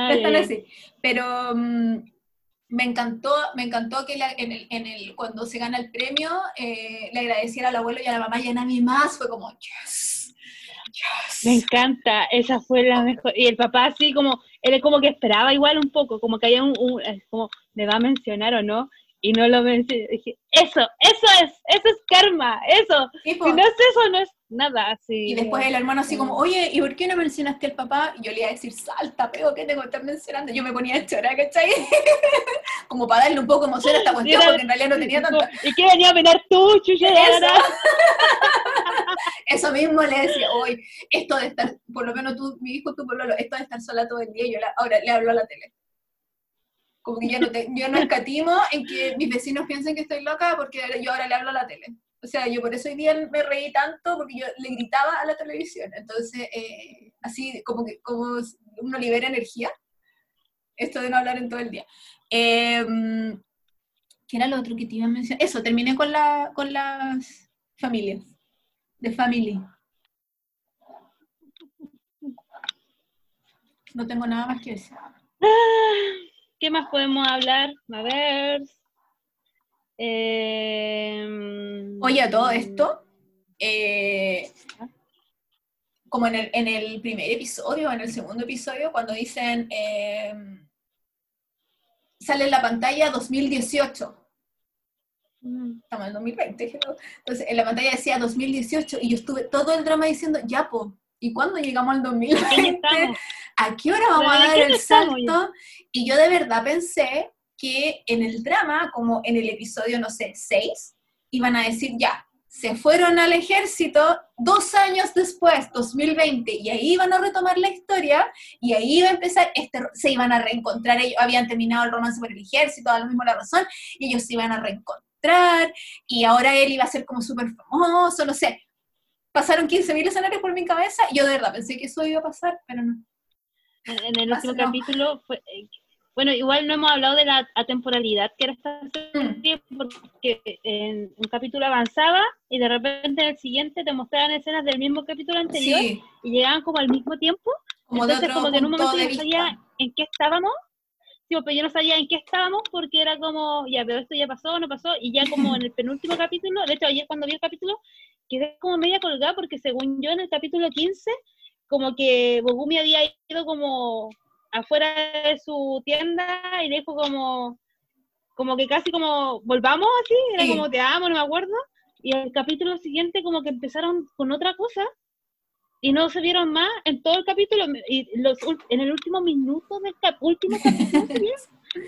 están así. Pero mm, me encantó, me encantó que la- en el, en el, cuando se gana el premio eh, le agradeciera al abuelo y a la mamá y a nadie más. Fue como, yes, yes. Me encanta, esa fue la mejor. Y el papá así como, él como que esperaba igual un poco, como que había un, un- es como, ¿me va a mencionar o no? Y no lo mencionó. Dije, eso, eso es, eso es karma, eso. Sí. Si no es eso, no es nada. Así, y después el hermano así como, oye, ¿y por qué no mencionaste al papá? Y yo le iba a decir, salta, pego, ¿qué tengo que estar mencionando? Yo me ponía a chorar, ¿cachai? como para darle un poco de emoción a esta cuestión, era- porque en realidad no tenía tanta... ¿Y qué venía a penar tú, chucha? Eso. Eso mismo le decía, hoy, esto de estar, por lo menos tú, mi hijo, tú, pololo, esto de estar sola todo el día, yo la- ahora le hablo a la tele. Como que yo no, te- yo no escatimo en que mis vecinos piensen que estoy loca porque yo ahora le hablo a la tele. O sea, yo por eso hoy día me reí tanto porque yo le gritaba a la televisión. Entonces, eh, así como que como uno libera energía, esto de no hablar en todo el día. Eh, ¿Qué era lo otro que te iba a mencionar? Eso, terminé con, la, con las familias, de family. No tengo nada más que decir. ¿Qué más podemos hablar? A ver. Eh, Oye, a todo esto, eh, como en el, en el primer episodio, en el segundo episodio, cuando dicen, eh, sale en la pantalla 2018, mm, estamos en el 2020, ¿no? entonces en la pantalla decía 2018 y yo estuve todo el drama diciendo, ya, po, ¿y cuándo llegamos al ¿qué 2020? estamos? ¿A qué hora vamos ¿Pero a dar el estamos salto? Y yo de verdad pensé que en el drama, como en el episodio, no sé, 6, iban a decir ya, se fueron al ejército dos años después, 2020, y ahí iban a retomar la historia, y ahí iba a empezar, este, se iban a reencontrar, ellos habían terminado el romance por el ejército, a lo mismo la razón, y ellos se iban a reencontrar, y ahora él iba a ser como súper famoso, no sé. Pasaron 15.000 escenarios por mi cabeza, y yo de verdad pensé que eso iba a pasar, pero no. En en el Pasa, último no. capítulo, fue, eh, bueno, igual no hemos hablado de la atemporalidad que era esta Mm. serie, porque en un capítulo avanzaba y de repente en el siguiente te mostraban escenas del mismo capítulo anterior Sí, y llegaban como al mismo tiempo. como de Entonces, otro como que en un momento de yo sabía en qué estábamos. Sí, pero yo no sabía en qué estábamos porque era como, ya, pero esto ya pasó, no pasó. Y ya como en el penúltimo capítulo, de hecho ayer cuando vi el capítulo, quedé como media colgada porque según yo en el capítulo 15 como que Bogumi había ido como afuera de su tienda y le dijo como, como que casi como, volvamos así, era como te amo, no me acuerdo. Y el capítulo siguiente como que empezaron con otra cosa y no se vieron más en todo el capítulo y los, en el último minuto del último capítulo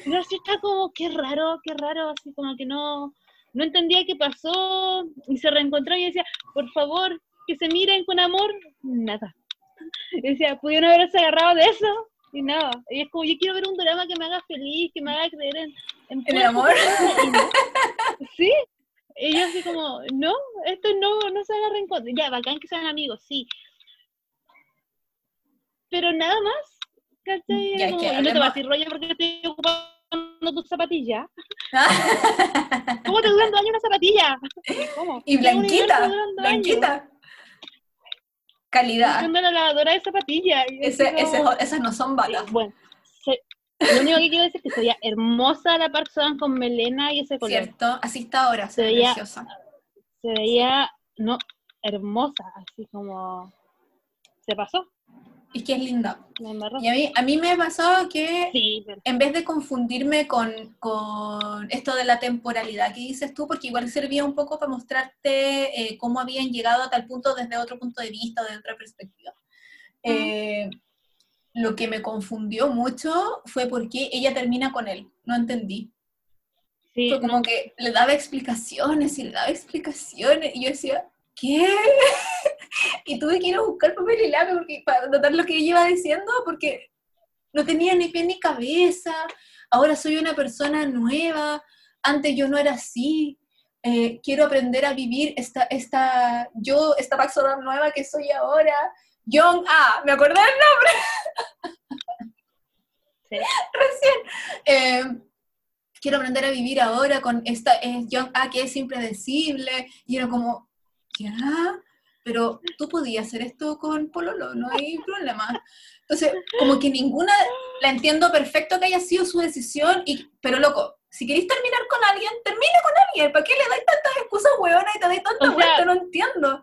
y así está como qué raro qué raro así como que no no entendía qué pasó y se reencontró y decía por favor que se miren con amor nada. Y decía pudieron haberse agarrado de eso y nada y es como yo quiero ver un drama que me haga feliz que me haga creer en en, el amor sí. Y yo así como no esto no no se haga reencontrar ya bacán que sean amigos sí pero nada más. ¿Cachai? Ya, es Como, que y no te vas a decir rollo porque estoy ocupando tus zapatillas. ¿Cómo te duran dos años una zapatilla? ¿Cómo? y ¿Qué universo blanquita, dos años? blanquita. Calidad. Usando la lavadora de zapatillas. Ese, ese- esas no son balas. Bueno, se- lo único que quiero decir es que sería hermosa la persona con melena y ese color. ¿Cierto? Así está ahora, se Se ve veía- preciosa. Se veía, no, hermosa, así como se pasó. Es que es linda. Y a mí, a mí me pasó que Sí, en vez de confundirme con, con esto de la temporalidad que dices tú, porque igual servía un poco para mostrarte eh, cómo habían llegado a tal punto desde otro punto de vista, desde otra perspectiva. Eh, lo que me confundió mucho fue porque ella termina con él. No entendí. sí, Fue como que le daba explicaciones y le daba explicaciones y yo decía, ¿qué? Y tuve que ir a buscar papel y lápiz porque, para notar lo que ella iba diciendo porque no tenía ni pie ni cabeza, ahora soy una persona nueva, antes yo no era así, eh, quiero aprender a vivir esta, esta, yo, esta persona nueva que soy ahora. Young A, me acordé del sí. recién. Eh, quiero aprender a vivir ahora con esta Young A que es impredecible. Y era como, ya, pero tú podías hacer esto con Pololo, no hay problema. Entonces, como que ninguna, la entiendo perfecto que haya sido su decisión, y, pero loco, si queréis terminar con alguien, termina con alguien. ¿Para qué le dais tantas excusas hueonas y te dais tanta O sea, vuelta? No entiendo.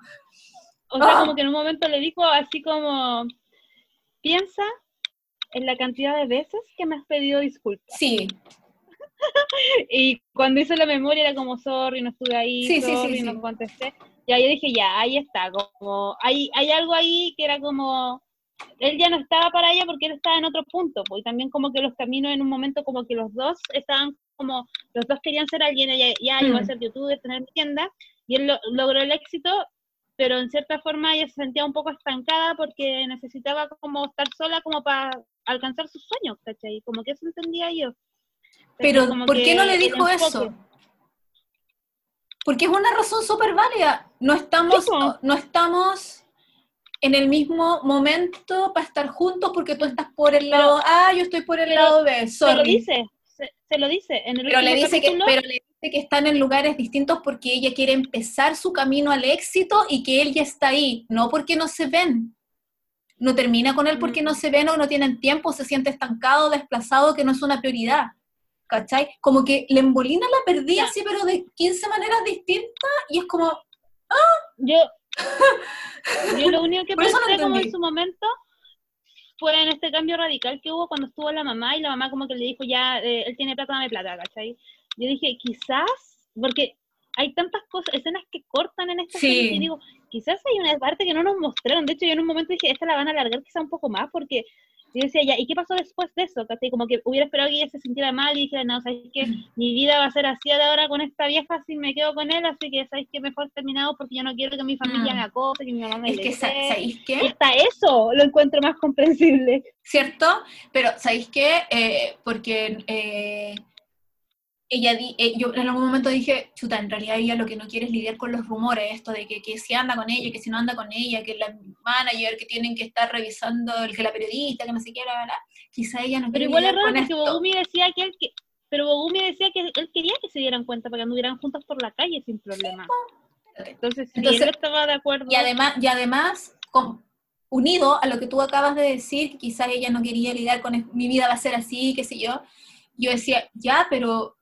O sea, Ah. como que en un momento le dijo así como, piensa en la cantidad de veces que me has pedido disculpas. Sí, Y cuando hizo la memoria era como, sorry, no estuve ahí, Sí, sí, sí, sorry, sí. no contesté. Y ahí dije, ya, ahí está, como, hay, hay algo ahí que era como, él ya no estaba para ella porque él estaba en otro punto, pues, y también como que los caminos en un momento como que los dos estaban como, los dos querían ser alguien, ella ya iba a Mm. ser youtuber, tener mi tienda, y él lo- logró el éxito, pero en cierta forma ella se sentía un poco estancada porque necesitaba como estar sola como para alcanzar sus sueños, ¿cachai? Como que eso entendía yo. pero ¿por qué no le dijo eso? Porque es una razón súper válida. No estamos, no estamos en el mismo momento para estar juntos porque tú estás por el lado A, yo estoy por el pero- lado B. Se lo dice, se, se lo dice. En el Pero le, dice que, pero le dice que están en lugares distintos porque ella quiere empezar su camino al éxito y que él ya está ahí, no porque no se ven. No termina con él porque Mm. no se ven o no tienen tiempo, se siente estancado, desplazado, que no es una prioridad. ¿Cachai? Como que le embolina la perdida, Ya. sí, pero de 15 maneras distintas y es como, yo, yo lo único que no pensé como en su momento fue en este cambio radical que hubo cuando estuvo la mamá y la mamá como que le dijo ya, eh, él tiene plata, dame plata, ¿cachai? Yo dije, quizás, porque hay tantas cosas, escenas que cortan en esta Sí. serie y digo, quizás hay una parte que no nos mostraron, de hecho yo en un momento dije, esta la van a alargar quizá un poco más porque yo decía, ya, ¿y qué pasó después de eso? ¿cachai? Como que hubiera esperado que ella se sintiera mal y dijera, no, ¿sabes qué? Mi vida va a ser así de ahora con esta vieja si me quedo con él, así que ¿sabes qué? Mejor terminado porque yo no quiero que mi familia Mm. me acose, que mi mamá me es que, sa- desee". ¿sabéis Y qué? hasta eso lo encuentro más comprensible. ¿Cierto? Pero, ¿sabéis qué? Eh, porque eh, ella, di- eh, yo en algún momento dije, chuta, en realidad ella lo que no quiere es lidiar con los rumores, esto de que, que si anda con ella, que si no anda con ella, que la manager, que tienen que estar revisando, el que la periodista, que no sé qué, bla, bla. Quizá ella no Pero quiere igual es lidiar raro con porque. Bogumi decía que él que, pero Bogumi decía que él quería que se dieran cuenta para que anduvieran juntos por la calle sin problema. Entonces, si Entonces- él estaba de acuerdo. Y además, y además con- unido a lo que tú acabas de decir, que quizás ella no quería lidiar con mi vida va a ser así, qué sé yo, yo decía, ya, pero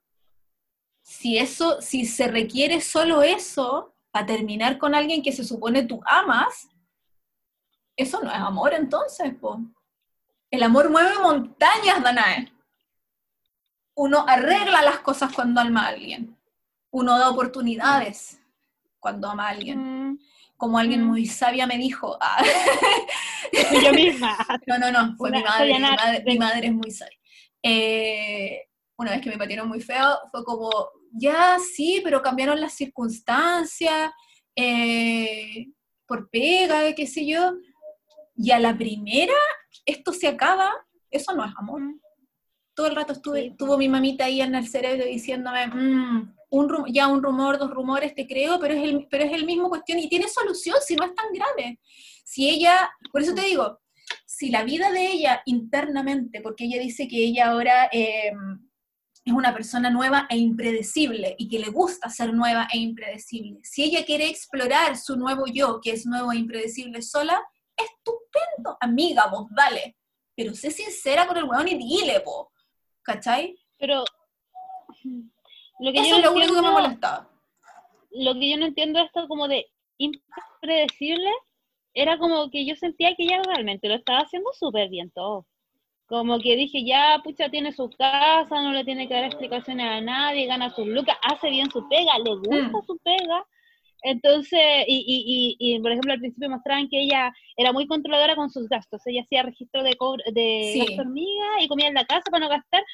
si eso, si se requiere solo eso para terminar con alguien que se supone tú amas, Eso no es amor entonces, po. El amor mueve montañas, Danae. Uno arregla las cosas cuando ama a alguien. Uno da oportunidades cuando ama a alguien. Mm, Como alguien Mm. muy sabia me dijo. ah. yo misma. No, no, no, fue Una- mi madre. Mi madre, mi madre es muy sabia. Eh, una vez que me patearon muy feo, fue como, ya sí, pero cambiaron las circunstancias, eh, por pega, qué sé yo. Y a la primera, esto se acaba, eso no es amor. Todo el rato estuve, Sí. tuvo mi mamita ahí en el cerebro diciéndome, "Mm, un ya un rumor, dos rumores, te creo, pero es, el, pero es el mismo cuestión y tiene solución si no es tan grave. Si ella, por eso te digo, si la vida de ella internamente, porque ella dice que ella ahora eh, es una persona nueva e impredecible y que le gusta ser nueva e impredecible, si ella quiere explorar su nuevo yo, que es nuevo e impredecible sola, estupendo, amiga, vos dale. Pero sé sincera con el weón y dile, po. ¿Cachai? Pero lo que Eso yo es no lo único que me entiendo- molestaba. lo que yo no entiendo esto como de impredecible era como que yo sentía que ella realmente lo estaba haciendo súper bien todo. Como que dije, ya, pucha, tiene su casa, no le tiene que dar explicaciones a nadie, gana sus lucas, hace bien su pega, le gusta Mm. su pega. Entonces, y, y, y, y, por ejemplo, al principio mostraban que ella era muy controladora con sus gastos. Ella hacía registro de, de Sí. gasto hormiga y comía en la casa para no gastar.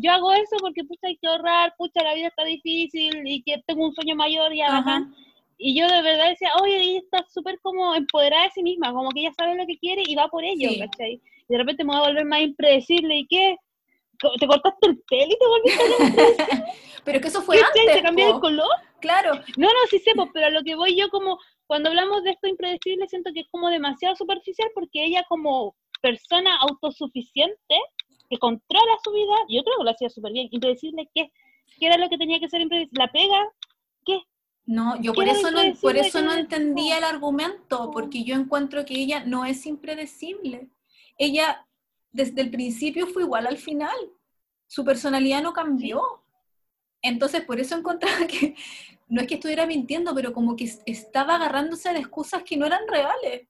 Yo hago eso porque, pucha, hay que ahorrar, pucha, la vida está difícil y que tengo un sueño mayor y bacán. Y yo de verdad decía, oye, ella está súper como empoderada de sí misma, como que ella sabe lo que quiere y va por ello, Sí. ¿cachai? De repente me voy a volver más impredecible y qué, te cortaste el pelo y te volviste Pero es que eso fue antes, te cambió el color. Claro, No, no, sí sé, pero a lo que voy yo como, cuando hablamos de esto impredecible, siento que es como demasiado superficial porque ella como persona autosuficiente que controla su vida, yo creo que lo hacía súper bien. Impredecible, ¿qué? ¿Qué era lo que tenía que ser impredecible? ¿La pega? ¿Qué? no, yo ¿Qué por eso no, por eso no entendía el argumento, No. porque yo encuentro que ella no es impredecible. Ella desde el principio fue igual al final. Su personalidad no cambió. Entonces, por eso encontraba que no es que estuviera mintiendo, pero como que es- estaba agarrándose de excusas que no eran reales.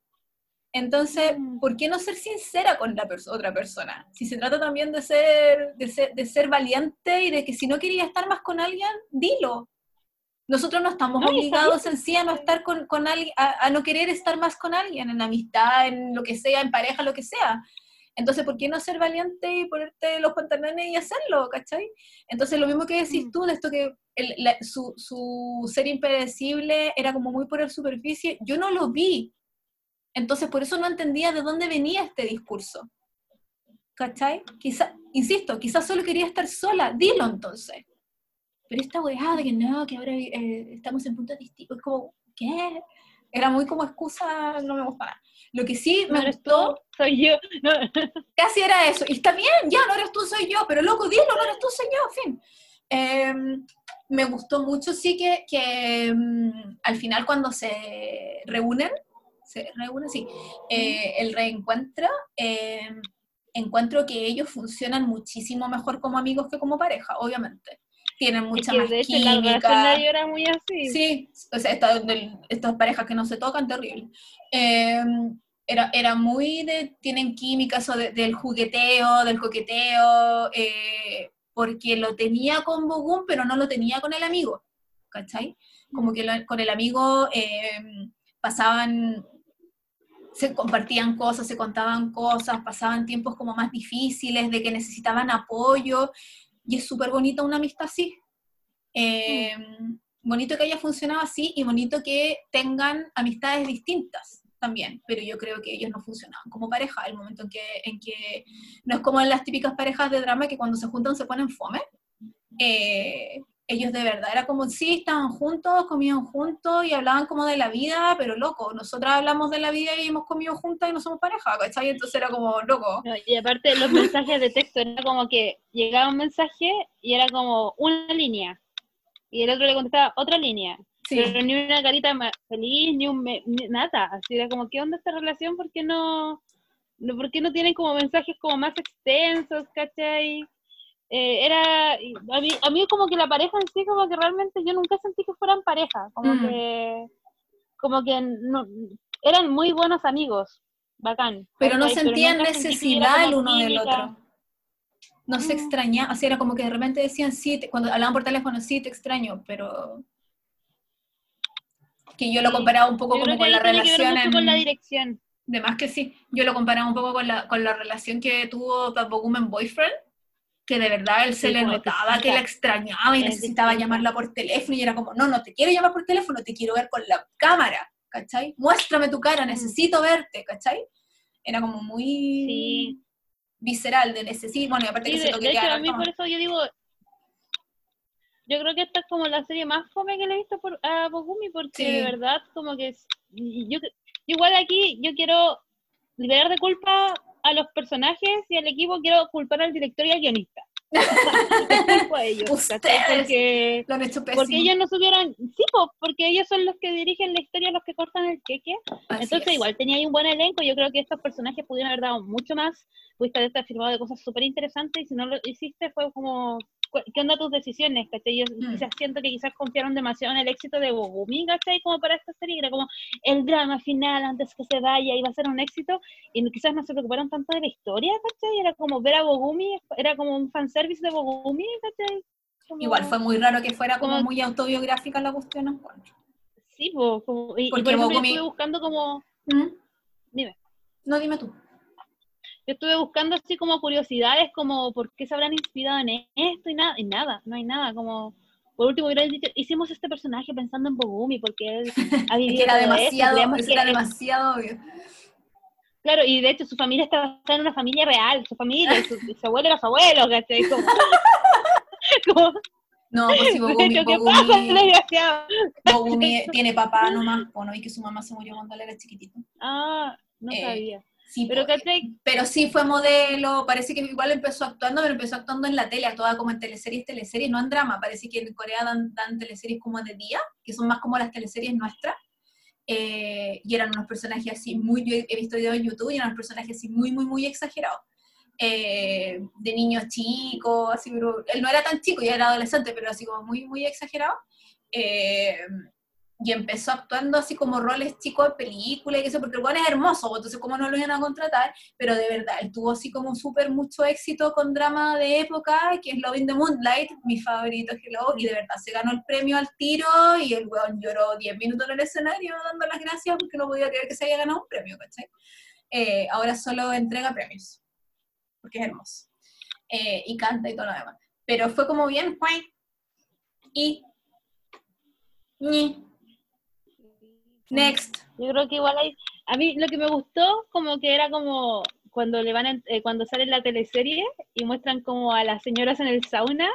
Entonces, Mm. ¿por qué no ser sincera con la perso- otra persona? Si se trata también de ser, de ser, de ser valiente y de que si no quería estar más con alguien, dilo. Nosotros no estamos No, obligados en sí a no estar con, con alguien, a, a no querer estar más con alguien, en amistad, en lo que sea, en pareja, lo que sea. Entonces, ¿por qué no ser valiente y ponerte los pantalones y hacerlo, cachai? Entonces, lo mismo que decís Mm. tú, de esto que el- la- su, su ser impredecible era como muy por la superficie, yo no lo vi. Entonces, por eso no entendía de dónde venía este discurso. ¿Cachai? Quizá, insisto, quizás solo quería estar sola, dilo entonces. Pero esta weá de que no, que ahora eh, estamos en puntos distintos, es como, ¿qué? Era muy como excusa, no me gusta nada. Lo que sí ¿No me eres gustó, tú? Soy yo. No. casi era eso. Y está bien, ya, no eres tú, soy yo, pero loco, dilo, no eres tú, soy yo, fin. Eh, me gustó mucho, sí, que, que mm, al final cuando se reúnen, se reúnen, sí, eh, el reencuentro, eh, encuentro que ellos funcionan muchísimo mejor como amigos que como pareja, obviamente. Tienen Es mucha que más de hecho la química. ellos era muy así. Sí, o sea, esta- estas parejas que no se tocan, terrible. Eh, era, era muy de, tienen química, eso de- del jugueteo, del coqueteo, eh, porque lo tenía con Bogum, pero no lo tenía con el amigo, ¿cachai? Como que lo- con el amigo eh, pasaban, se compartían cosas, se contaban cosas, pasaban tiempos como más difíciles, de que necesitaban apoyo, y es súper bonita una amistad así. Eh, bonito que haya funcionado así y bonito que tengan amistades distintas también, pero yo creo que ellos no funcionaban como pareja, el momento en que, en que no es como en las típicas parejas de drama que cuando se juntan se ponen fome. Eh, ellos de verdad era como, sí, estaban juntos, comían juntos y hablaban como de la vida, pero loco, nosotras hablamos de la vida y hemos comido juntas y no somos pareja, ¿cachai? Entonces era como, loco. No, y aparte los mensajes de texto era como que llegaba un mensaje y era como una línea y el otro le contestaba otra línea Sí, pero ni una carita ma- feliz ni un me- ni- nada así era como qué onda esta relación por qué no por qué no tienen como mensajes como más extensos ¿cachai? Eh, era a mí, a mí como que la pareja en sí como que realmente yo nunca sentí que fueran pareja como Mm. que como que no, eran muy buenos amigos bacán. Pero no sentían hubiera necesidad el uno del otro. No se Mm. extraña, o sea, era como que de repente decían sí, te- cuando hablaban por teléfono, sí, te extraño, pero que yo lo comparaba un poco como con la relación mucho con la en- dirección. De más que sí, yo lo comparaba un poco con la, con la relación que tuvo Papo Woman Boyfriend, que de verdad él se Sí, le notaba que la extrañaba y Es necesitaba llamarla por teléfono y era como, no, no te quiero llamar por teléfono, te quiero ver con la cámara, ¿cachai? Muéstrame tu cara, Mm. necesito verte, ¿cachai? Era como muy Sí. visceral de necesito, bueno, y aparte Sí, que de, se de hecho, a mí por eso yo digo, yo creo que esta es como la serie más fome que le he visto por, a Bogumi, porque de verdad, como que yo, igual aquí yo quiero liberar de culpa a los personajes y al equipo, quiero culpar al director y al guionista. A ellos. Porque, Lo han hecho pésimo. porque ellos no supieron, sí, po, porque ellos son los que dirigen la historia, los que cortan el queque, Así entonces es. igual tenía ahí un buen elenco, yo creo que estos personajes pudieron haber dado mucho más, pudiste haberte afirmado de cosas súper interesantes y si no lo hiciste fue como, ¿qué onda tus decisiones? ¿cachai? Yo Mm. quizás siento que quizás confiaron demasiado en el éxito de Bogumi, ¿cachai? Como para esta serie, era como el drama final antes que se vaya iba a ser un éxito y quizás no se preocuparon tanto de la historia, ¿cachai? Era como ver a Bogumi, era como un fanservice de Bogumi, ¿cachai? Como- Igual fue muy raro que fuera como como- muy autobiográfica la cuestión. Sí, po, como, y, y Porque por ejemplo yo Bogumi- estuve buscando como, ¿Mm? dime. No, dime tú. Yo estuve buscando así como curiosidades, como por qué se habrán inspirado en esto y nada, y nada, no hay nada, como por último hubieran dicho, hicimos este personaje pensando en Bogumi porque él ha vivido era demasiado, eso que era demasiado obvio. claro, y de hecho su familia está basada en una familia real, su familia, y su, y su abuelo era su abuelo, ¿cachai? Como, como, No, pues si Bogumi, hecho, ¿qué pasa? Bogumi? Bogumi tiene papá nomás, pues no vi que su mamá se murió cuando él era chiquitito. Ah, no Eh, sabía. Sí, Pero, pues, ¿cachai? pero sí fue modelo, parece que igual empezó actuando, pero empezó actuando en la tele, actuaba como en teleseries, teleseries, no en drama, parece que en Corea dan, dan teleseries como de día, que son más como las teleseries nuestras, eh, y eran unos personajes así muy, yo he visto videos en YouTube y eran unos personajes así muy, muy, muy exagerados, eh, de niños chicos, así, pero él no era tan chico, ya era adolescente, pero así como muy, muy exagerado, eh, y empezó actuando así como roles chicos de película y eso, porque el bueno es hermoso, pues, entonces cómo no lo iban a contratar, pero de verdad, él tuvo así como súper mucho éxito con drama de época, que es Love the Moonlight, mi favorito Hello, y de verdad se ganó el premio al tiro, y el weón lloró 10 minutos en el escenario dando las gracias porque no podía creer que se haya ganado un premio, ¿cachai? Eh, ahora solo entrega premios, porque es hermoso, Eh, y canta y todo lo demás. Pero fue como bien, guay, y... Next. Yo creo que igual hay, a mí lo que me gustó como que era como cuando le van a- eh, cuando sale la teleserie y muestran como a las señoras en el sauna,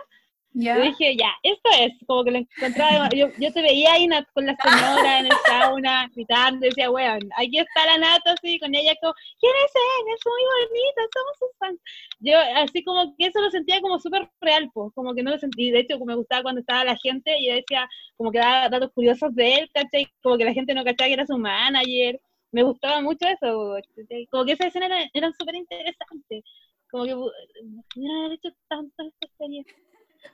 Yo dije, ya, esto es, como que lo encontraba, yo, yo te veía ahí con la señora en el sauna, gritando, decía, weón, aquí está la nata así, con ella como, ¿quién es él? Es muy bonita, somos sus fans. Yo así como que eso lo sentía como súper real, pues, como que no lo sentí, de hecho me gustaba cuando estaba la gente y yo decía, como que daba datos curiosos de él, ¿cachai? Como que la gente no cachaba que era su manager, me gustaba mucho eso, como que esas escenas eran, eran súper interesantes, como que pudieron haber hecho tantas estas series.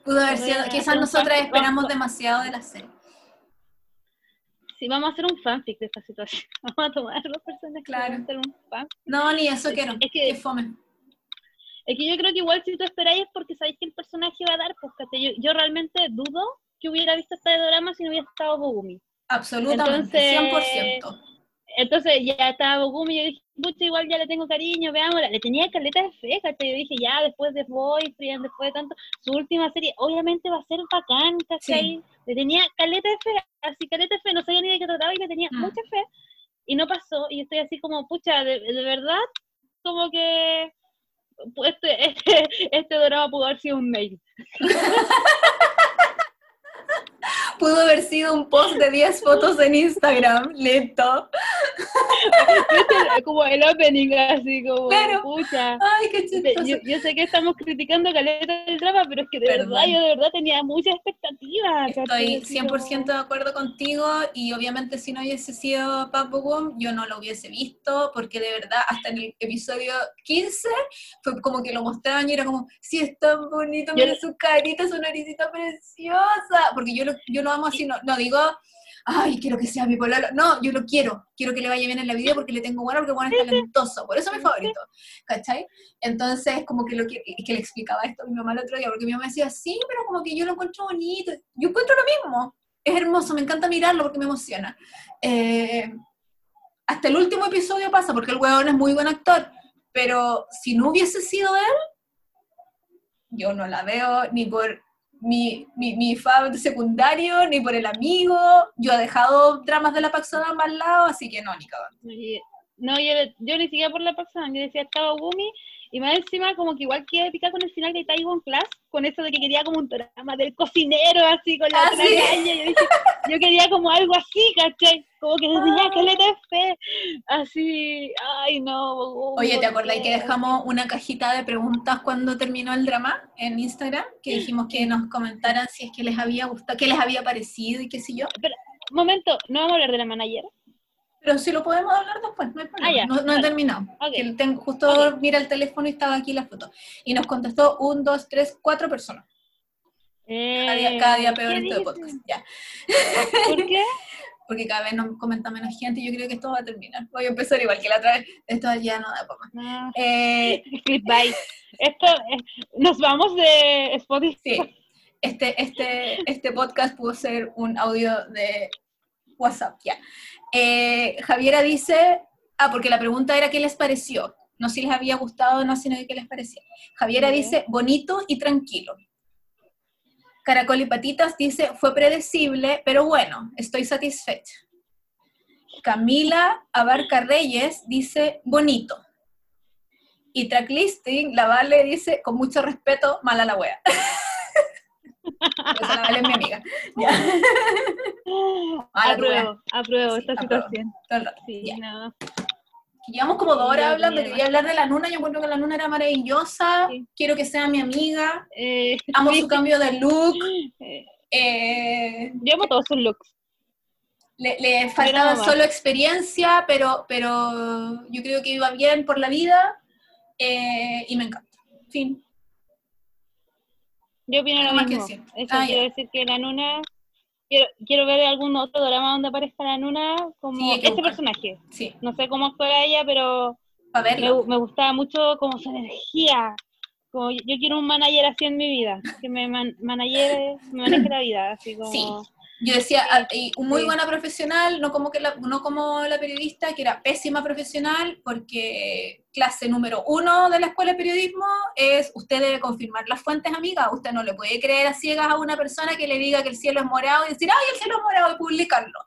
Pudo haber sido, quizás nosotras esperamos demasiado de la serie. Sí, vamos a hacer un fanfic de esta situación. Vamos a tomar los personajes Claro. hacer un fan. No, ni eso Es- quiero. es que- que fome. Es que yo creo que igual si tú esperáis es porque sabéis que el personaje va a dar, pues yo, yo realmente dudo que hubiera visto este drama si no hubiera estado Bogumi. Absolutamente, Entonces- 100%. Entonces ya estaba Bogumi y yo dije, pucha, igual ya le tengo cariño, veámosla. Le tenía caleta de fe, ¿cachai? Yo dije, ya, después de Boyfriend, después de tanto, su última serie, obviamente va a ser bacán, ¿cachai? Le tenía caleta de fe, así caleta de fe, no sabía ni de qué trataba y le tenía Mm. mucha fe. Y no pasó, y estoy así como, pucha, de, de verdad, como que este, este, este drama pudo haber sido un mail. Pudo haber sido un post de 10 fotos en Instagram, lento. ¿Viste? como el opening, así como, Claro. pucha. Ay, qué chistoso. yo sé que estamos criticando caleta del drama, pero es que de Perdón. verdad, yo de verdad tenía muchas expectativas. Estoy Así 100% de acuerdo contigo y obviamente si no hubiese sido Papo Boom, yo no lo hubiese visto porque de verdad hasta en el episodio 15 fue como que lo mostraban y era como, sí, es tan bonito, Yo- mira su carita, su naricita preciosa, porque yo lo, yo lo amo así, no, no digo, ay, quiero que sea mi pololo. No, yo lo quiero, quiero que le vaya bien en la vida porque le tengo bueno, porque bueno es talentoso, por eso es mi favorito, ¿cachai? Entonces, como que lo que, que le explicaba esto a mi mamá el otro día, porque mi mamá decía, sí, pero como que yo lo encuentro bonito, yo encuentro lo mismo, es hermoso, me encanta mirarlo porque me emociona. Eh, hasta el último episodio pasa, porque el huevón es muy buen actor, pero si no hubiese sido él, yo no la veo ni por mi, mi, mi secundario, ni por el amigo. Yo he dejado dramas de la Paxona más lado, así que no, ni cagando. No, yo, yo, ni siquiera por la Paxona, yo decía estaba Gumi, y más encima como que igual quedé picar con el final de Taiwan Class, con eso de que quería como un drama del cocinero, así, con la ah, Yo, yo, quería como algo así, ¿cachai? Como que decía, que le fe, así, ay no. Oye, ¿te acordáis que dejamos una cajita de preguntas cuando terminó el drama en Instagram? Que dijimos que nos comentaran si es que les había gustado, qué les había parecido y qué sé yo. Pero, momento, ¿no vamos a hablar de la manager? Pero si lo podemos hablar después, no hay problema. Ah, no, he terminado. justo mira el teléfono y estaba aquí la foto. Y nos contestó un, dos, tres, cuatro personas. cada, día, peor en este podcast. Ya. ¿Por qué? porque cada vez nos comenta menos gente y yo creo que esto va a terminar. Voy a empezar igual que la otra vez. Esto ya no da para más. Eh, esto, nos vamos de Spotify. Sí. Este, este, este podcast pudo ser un audio de WhatsApp, ya. Eh, Javiera dice, ah, porque la pregunta era qué les pareció. No si les había gustado o no, sino qué les parecía. Javiera dice, bonito y tranquilo. Caracol y Patitas dice, fue predecible, pero bueno, estoy satisfecha. Camila Abarca Reyes dice, bonito. Y Tracklisting, la Vale dice, con mucho respeto, mala la wea. la Vale es mi amiga. apruebo, apruebo esta situación. Sí, no. Llevamos como dos horas hablando, quería hablar de la Luna, yo encuentro que la Luna era maravillosa, quiero que sea mi amiga, eh, amo su cambio de look. Eh, yo amo todos sus looks. Le, faltaba solo experiencia, pero, pero yo creo que iba bien por la vida eh, y me encanta. Fin. Yo opino lo mismo. Eso ah, quiero decir que la Luna Quiero, quiero ver algún otro drama donde aparezca la Nuna como este personaje. Sí. No sé cómo actuará ella, pero me, me, gustaba mucho como su energía. Como yo, quiero un manager así en mi vida, que me man, manager, me maneje la vida, así como... Sí. Yo decía, ah, muy buena profesional, no como, que la, no como la periodista, que era pésima profesional, porque clase número uno de la escuela de periodismo es usted debe confirmar las fuentes, amiga. Usted no le puede creer a ciegas a una persona que le diga que el cielo es morado y decir, ay, el cielo es morado y publicarlo.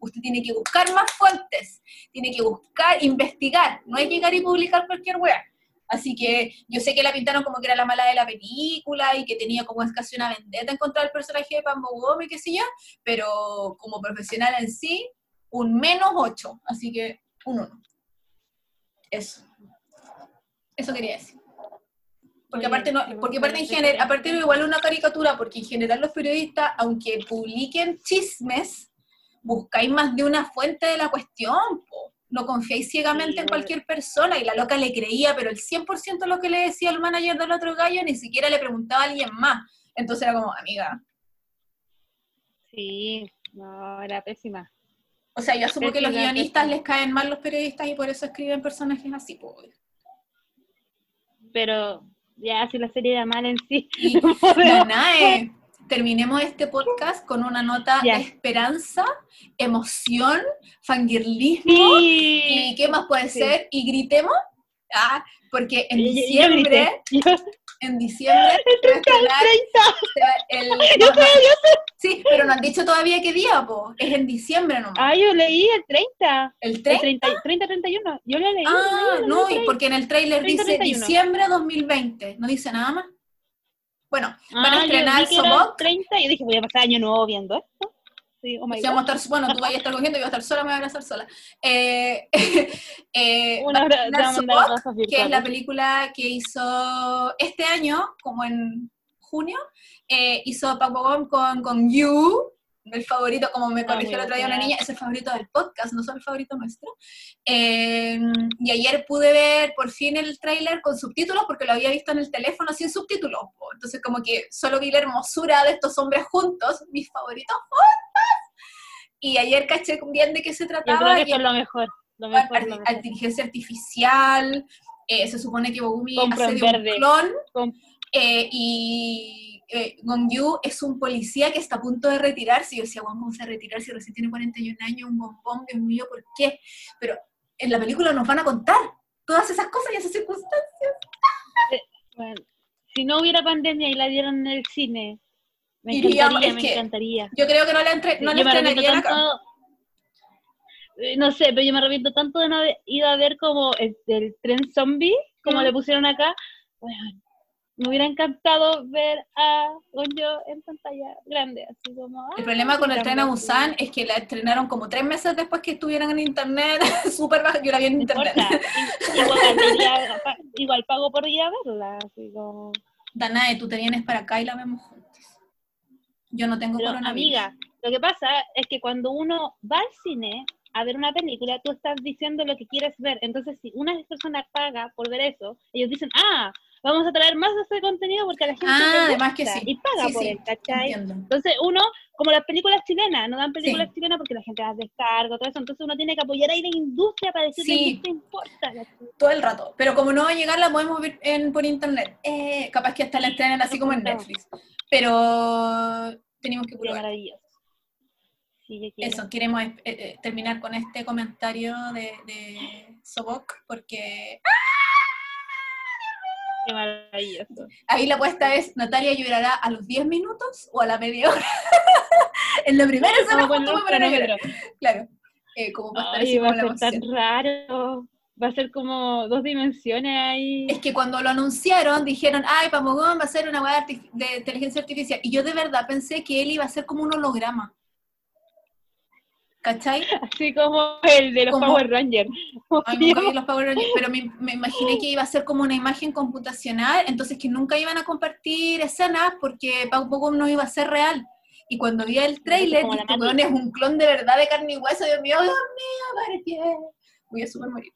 Usted tiene que buscar más fuentes, tiene que buscar, investigar, no es llegar y publicar cualquier wea. Así que yo sé que la pintaron como que era la mala de la película y que tenía como casi una vendetta en contra del personaje de Pambo Gómez, qué sé yo, pero como profesional en sí, un menos ocho, así que un uno. Eso. Eso quería decir. Porque aparte, no, porque aparte en general, aparte no igual una caricatura, porque en general los periodistas, aunque publiquen chismes, buscáis más de una fuente de la cuestión, po no confiáis ciegamente en cualquier persona y la loca le creía, pero el 100% de lo que le decía el manager del otro gallo ni siquiera le preguntaba a alguien más. Entonces era como, amiga. Sí, no, era pésima. O sea, yo asumo que los guionistas les caen mal los periodistas y por eso escriben personajes así, pues. Pero ya, si la serie era mal en sí. no, nada, terminemos este podcast con una nota de esperanza, emoción, fangirlismo y qué más puede ser y gritemos, ah, porque en diciembre, en diciembre el, Sí, pero no han dicho todavía qué día, po. es en diciembre nomás. Ah, yo leí el 30. ¿El 30? 30, 31, yo lo leí. Ah, no, porque en el trailer dice diciembre 2020, no dice nada más. Bueno, van a ah, estrenar. 30 y dije, voy a pasar año nuevo viendo esto. Sí, oh my vamos a estar, bueno, tú vas a estar cogiendo y voy a estar sola, me voy a abrazar sola. Eh, eh, Una que es la película que hizo este año, como en junio, eh, hizo Paco con, con You, el favorito, como me corrigió el otro día una niña, es el favorito del podcast, no solo el favorito nuestro. Em, y ayer pude ver por fin el tráiler con subtítulos porque lo había visto en el teléfono sin subtítulos. Entonces como que solo vi la hermosura de estos hombres juntos, mis favoritos juntos. Y ayer caché bien de qué se Yo creo trataba. que y eso es lo mejor. Lo lo inteligencia artificial, eh, se supone que Bogumi hace de un verde. clon, Com- eh, y eh, Gongyu es un policía que está a punto de retirarse, y yo decía, "Guau, vamos a retirar si recién tiene 41 años, un bombón, Dios mío, ¿por qué? Pero en la película nos van a contar todas esas cosas y esas circunstancias. Bueno, si no hubiera pandemia y la dieron en el cine, me encantaría, me encantaría. Yo creo que no la, entre, no la estrenarían acá. tanto, eh, no sé, pero yo me arrepiento tanto de no haber ido a ver como el, el tren zombie, como Mm. le pusieron acá. Bueno, me hubiera encantado ver a Gonjo en pantalla grande, así como... El problema con el tren a. Busan es que la estrenaron como tres meses después que estuvieran en internet, súper baja, yo la vi en internet. igual, igual pago por ir a verla, así como... Danae, tú te vienes para acá y la vemos juntos. Yo no tengo Pero coronavirus. amiga, lo que pasa es que cuando uno va al cine a ver una película, tú estás diciendo lo que quieres ver. Entonces, si una persona paga por ver eso, ellos dicen, ah, vamos a traer más de ese contenido porque a la gente Ah, además gusta", que sí. y paga Sí, por sí, él, ¿cachai? Entiendo. Entonces, uno, como las películas chilenas, no dan películas chilenas porque la gente las descarga, todo eso. Entonces, uno tiene que apoyar ahí la industria para decirle Sí. que te importa. Todo el rato. Pero como no va a llegar, la podemos ver en, por internet. Eh, capaz que hasta la estrenan así como en Netflix. Pero tenemos que probar. maravilloso. Sí. Eso, queremos eh, eh, terminar con este comentario de, de Sobok, porque Qué maravilloso. ahí la apuesta es, Natalia llorará a los 10 minutos o a la media hora. en la primera escena Vamos con justo un me ponen a llorar. cronómetro. Claro. Eh, como estar va a la ser tan raro. Va a ser como dos dimensiones ahí. Es que cuando lo anunciaron dijeron, ay, Pamogón va a ser una artif- de inteligencia artificial. Y yo de verdad pensé que él iba a ser como un holograma. ¿Cachai? Así como el de los Como- Power Rangers. Ay, nunca vi los Power Rangers, pero me, me imaginé que iba a ser como una imagen computacional, entonces que nunca iban a compartir escenas porque Pamogón no iba a ser real. Y cuando vi el trailer, weón es un clon de verdad de carne y hueso, Dios mío, Dios mío, ¿para qué? Voy a super morir.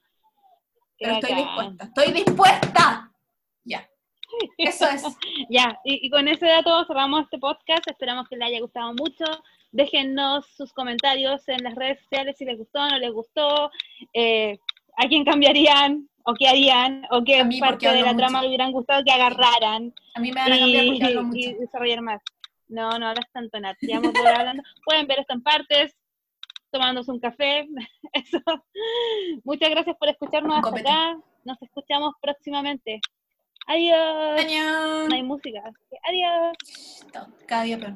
Pero estoy dispuesta, estoy dispuesta. Ya. Eso es. Ya, y, y con ese dato cerramos este podcast. Esperamos que les haya gustado mucho. Déjennos sus comentarios en las redes sociales si les gustó o no les gustó. eh, a quién cambiarían o qué harían o qué parte de la mucho. trama le hubieran gustado que agarraran A mí me van a cambiar porque hablo y, mucho. y desarrollar más. No, no hablas tanto, Nat. Ya vamos a poder hablando. Pueden ver esto en partes, tomándose un café. Eso. Muchas gracias por escucharnos hasta acá. Nos escuchamos próximamente. Adiós. Año. No hay música. Adiós. Cada día peor.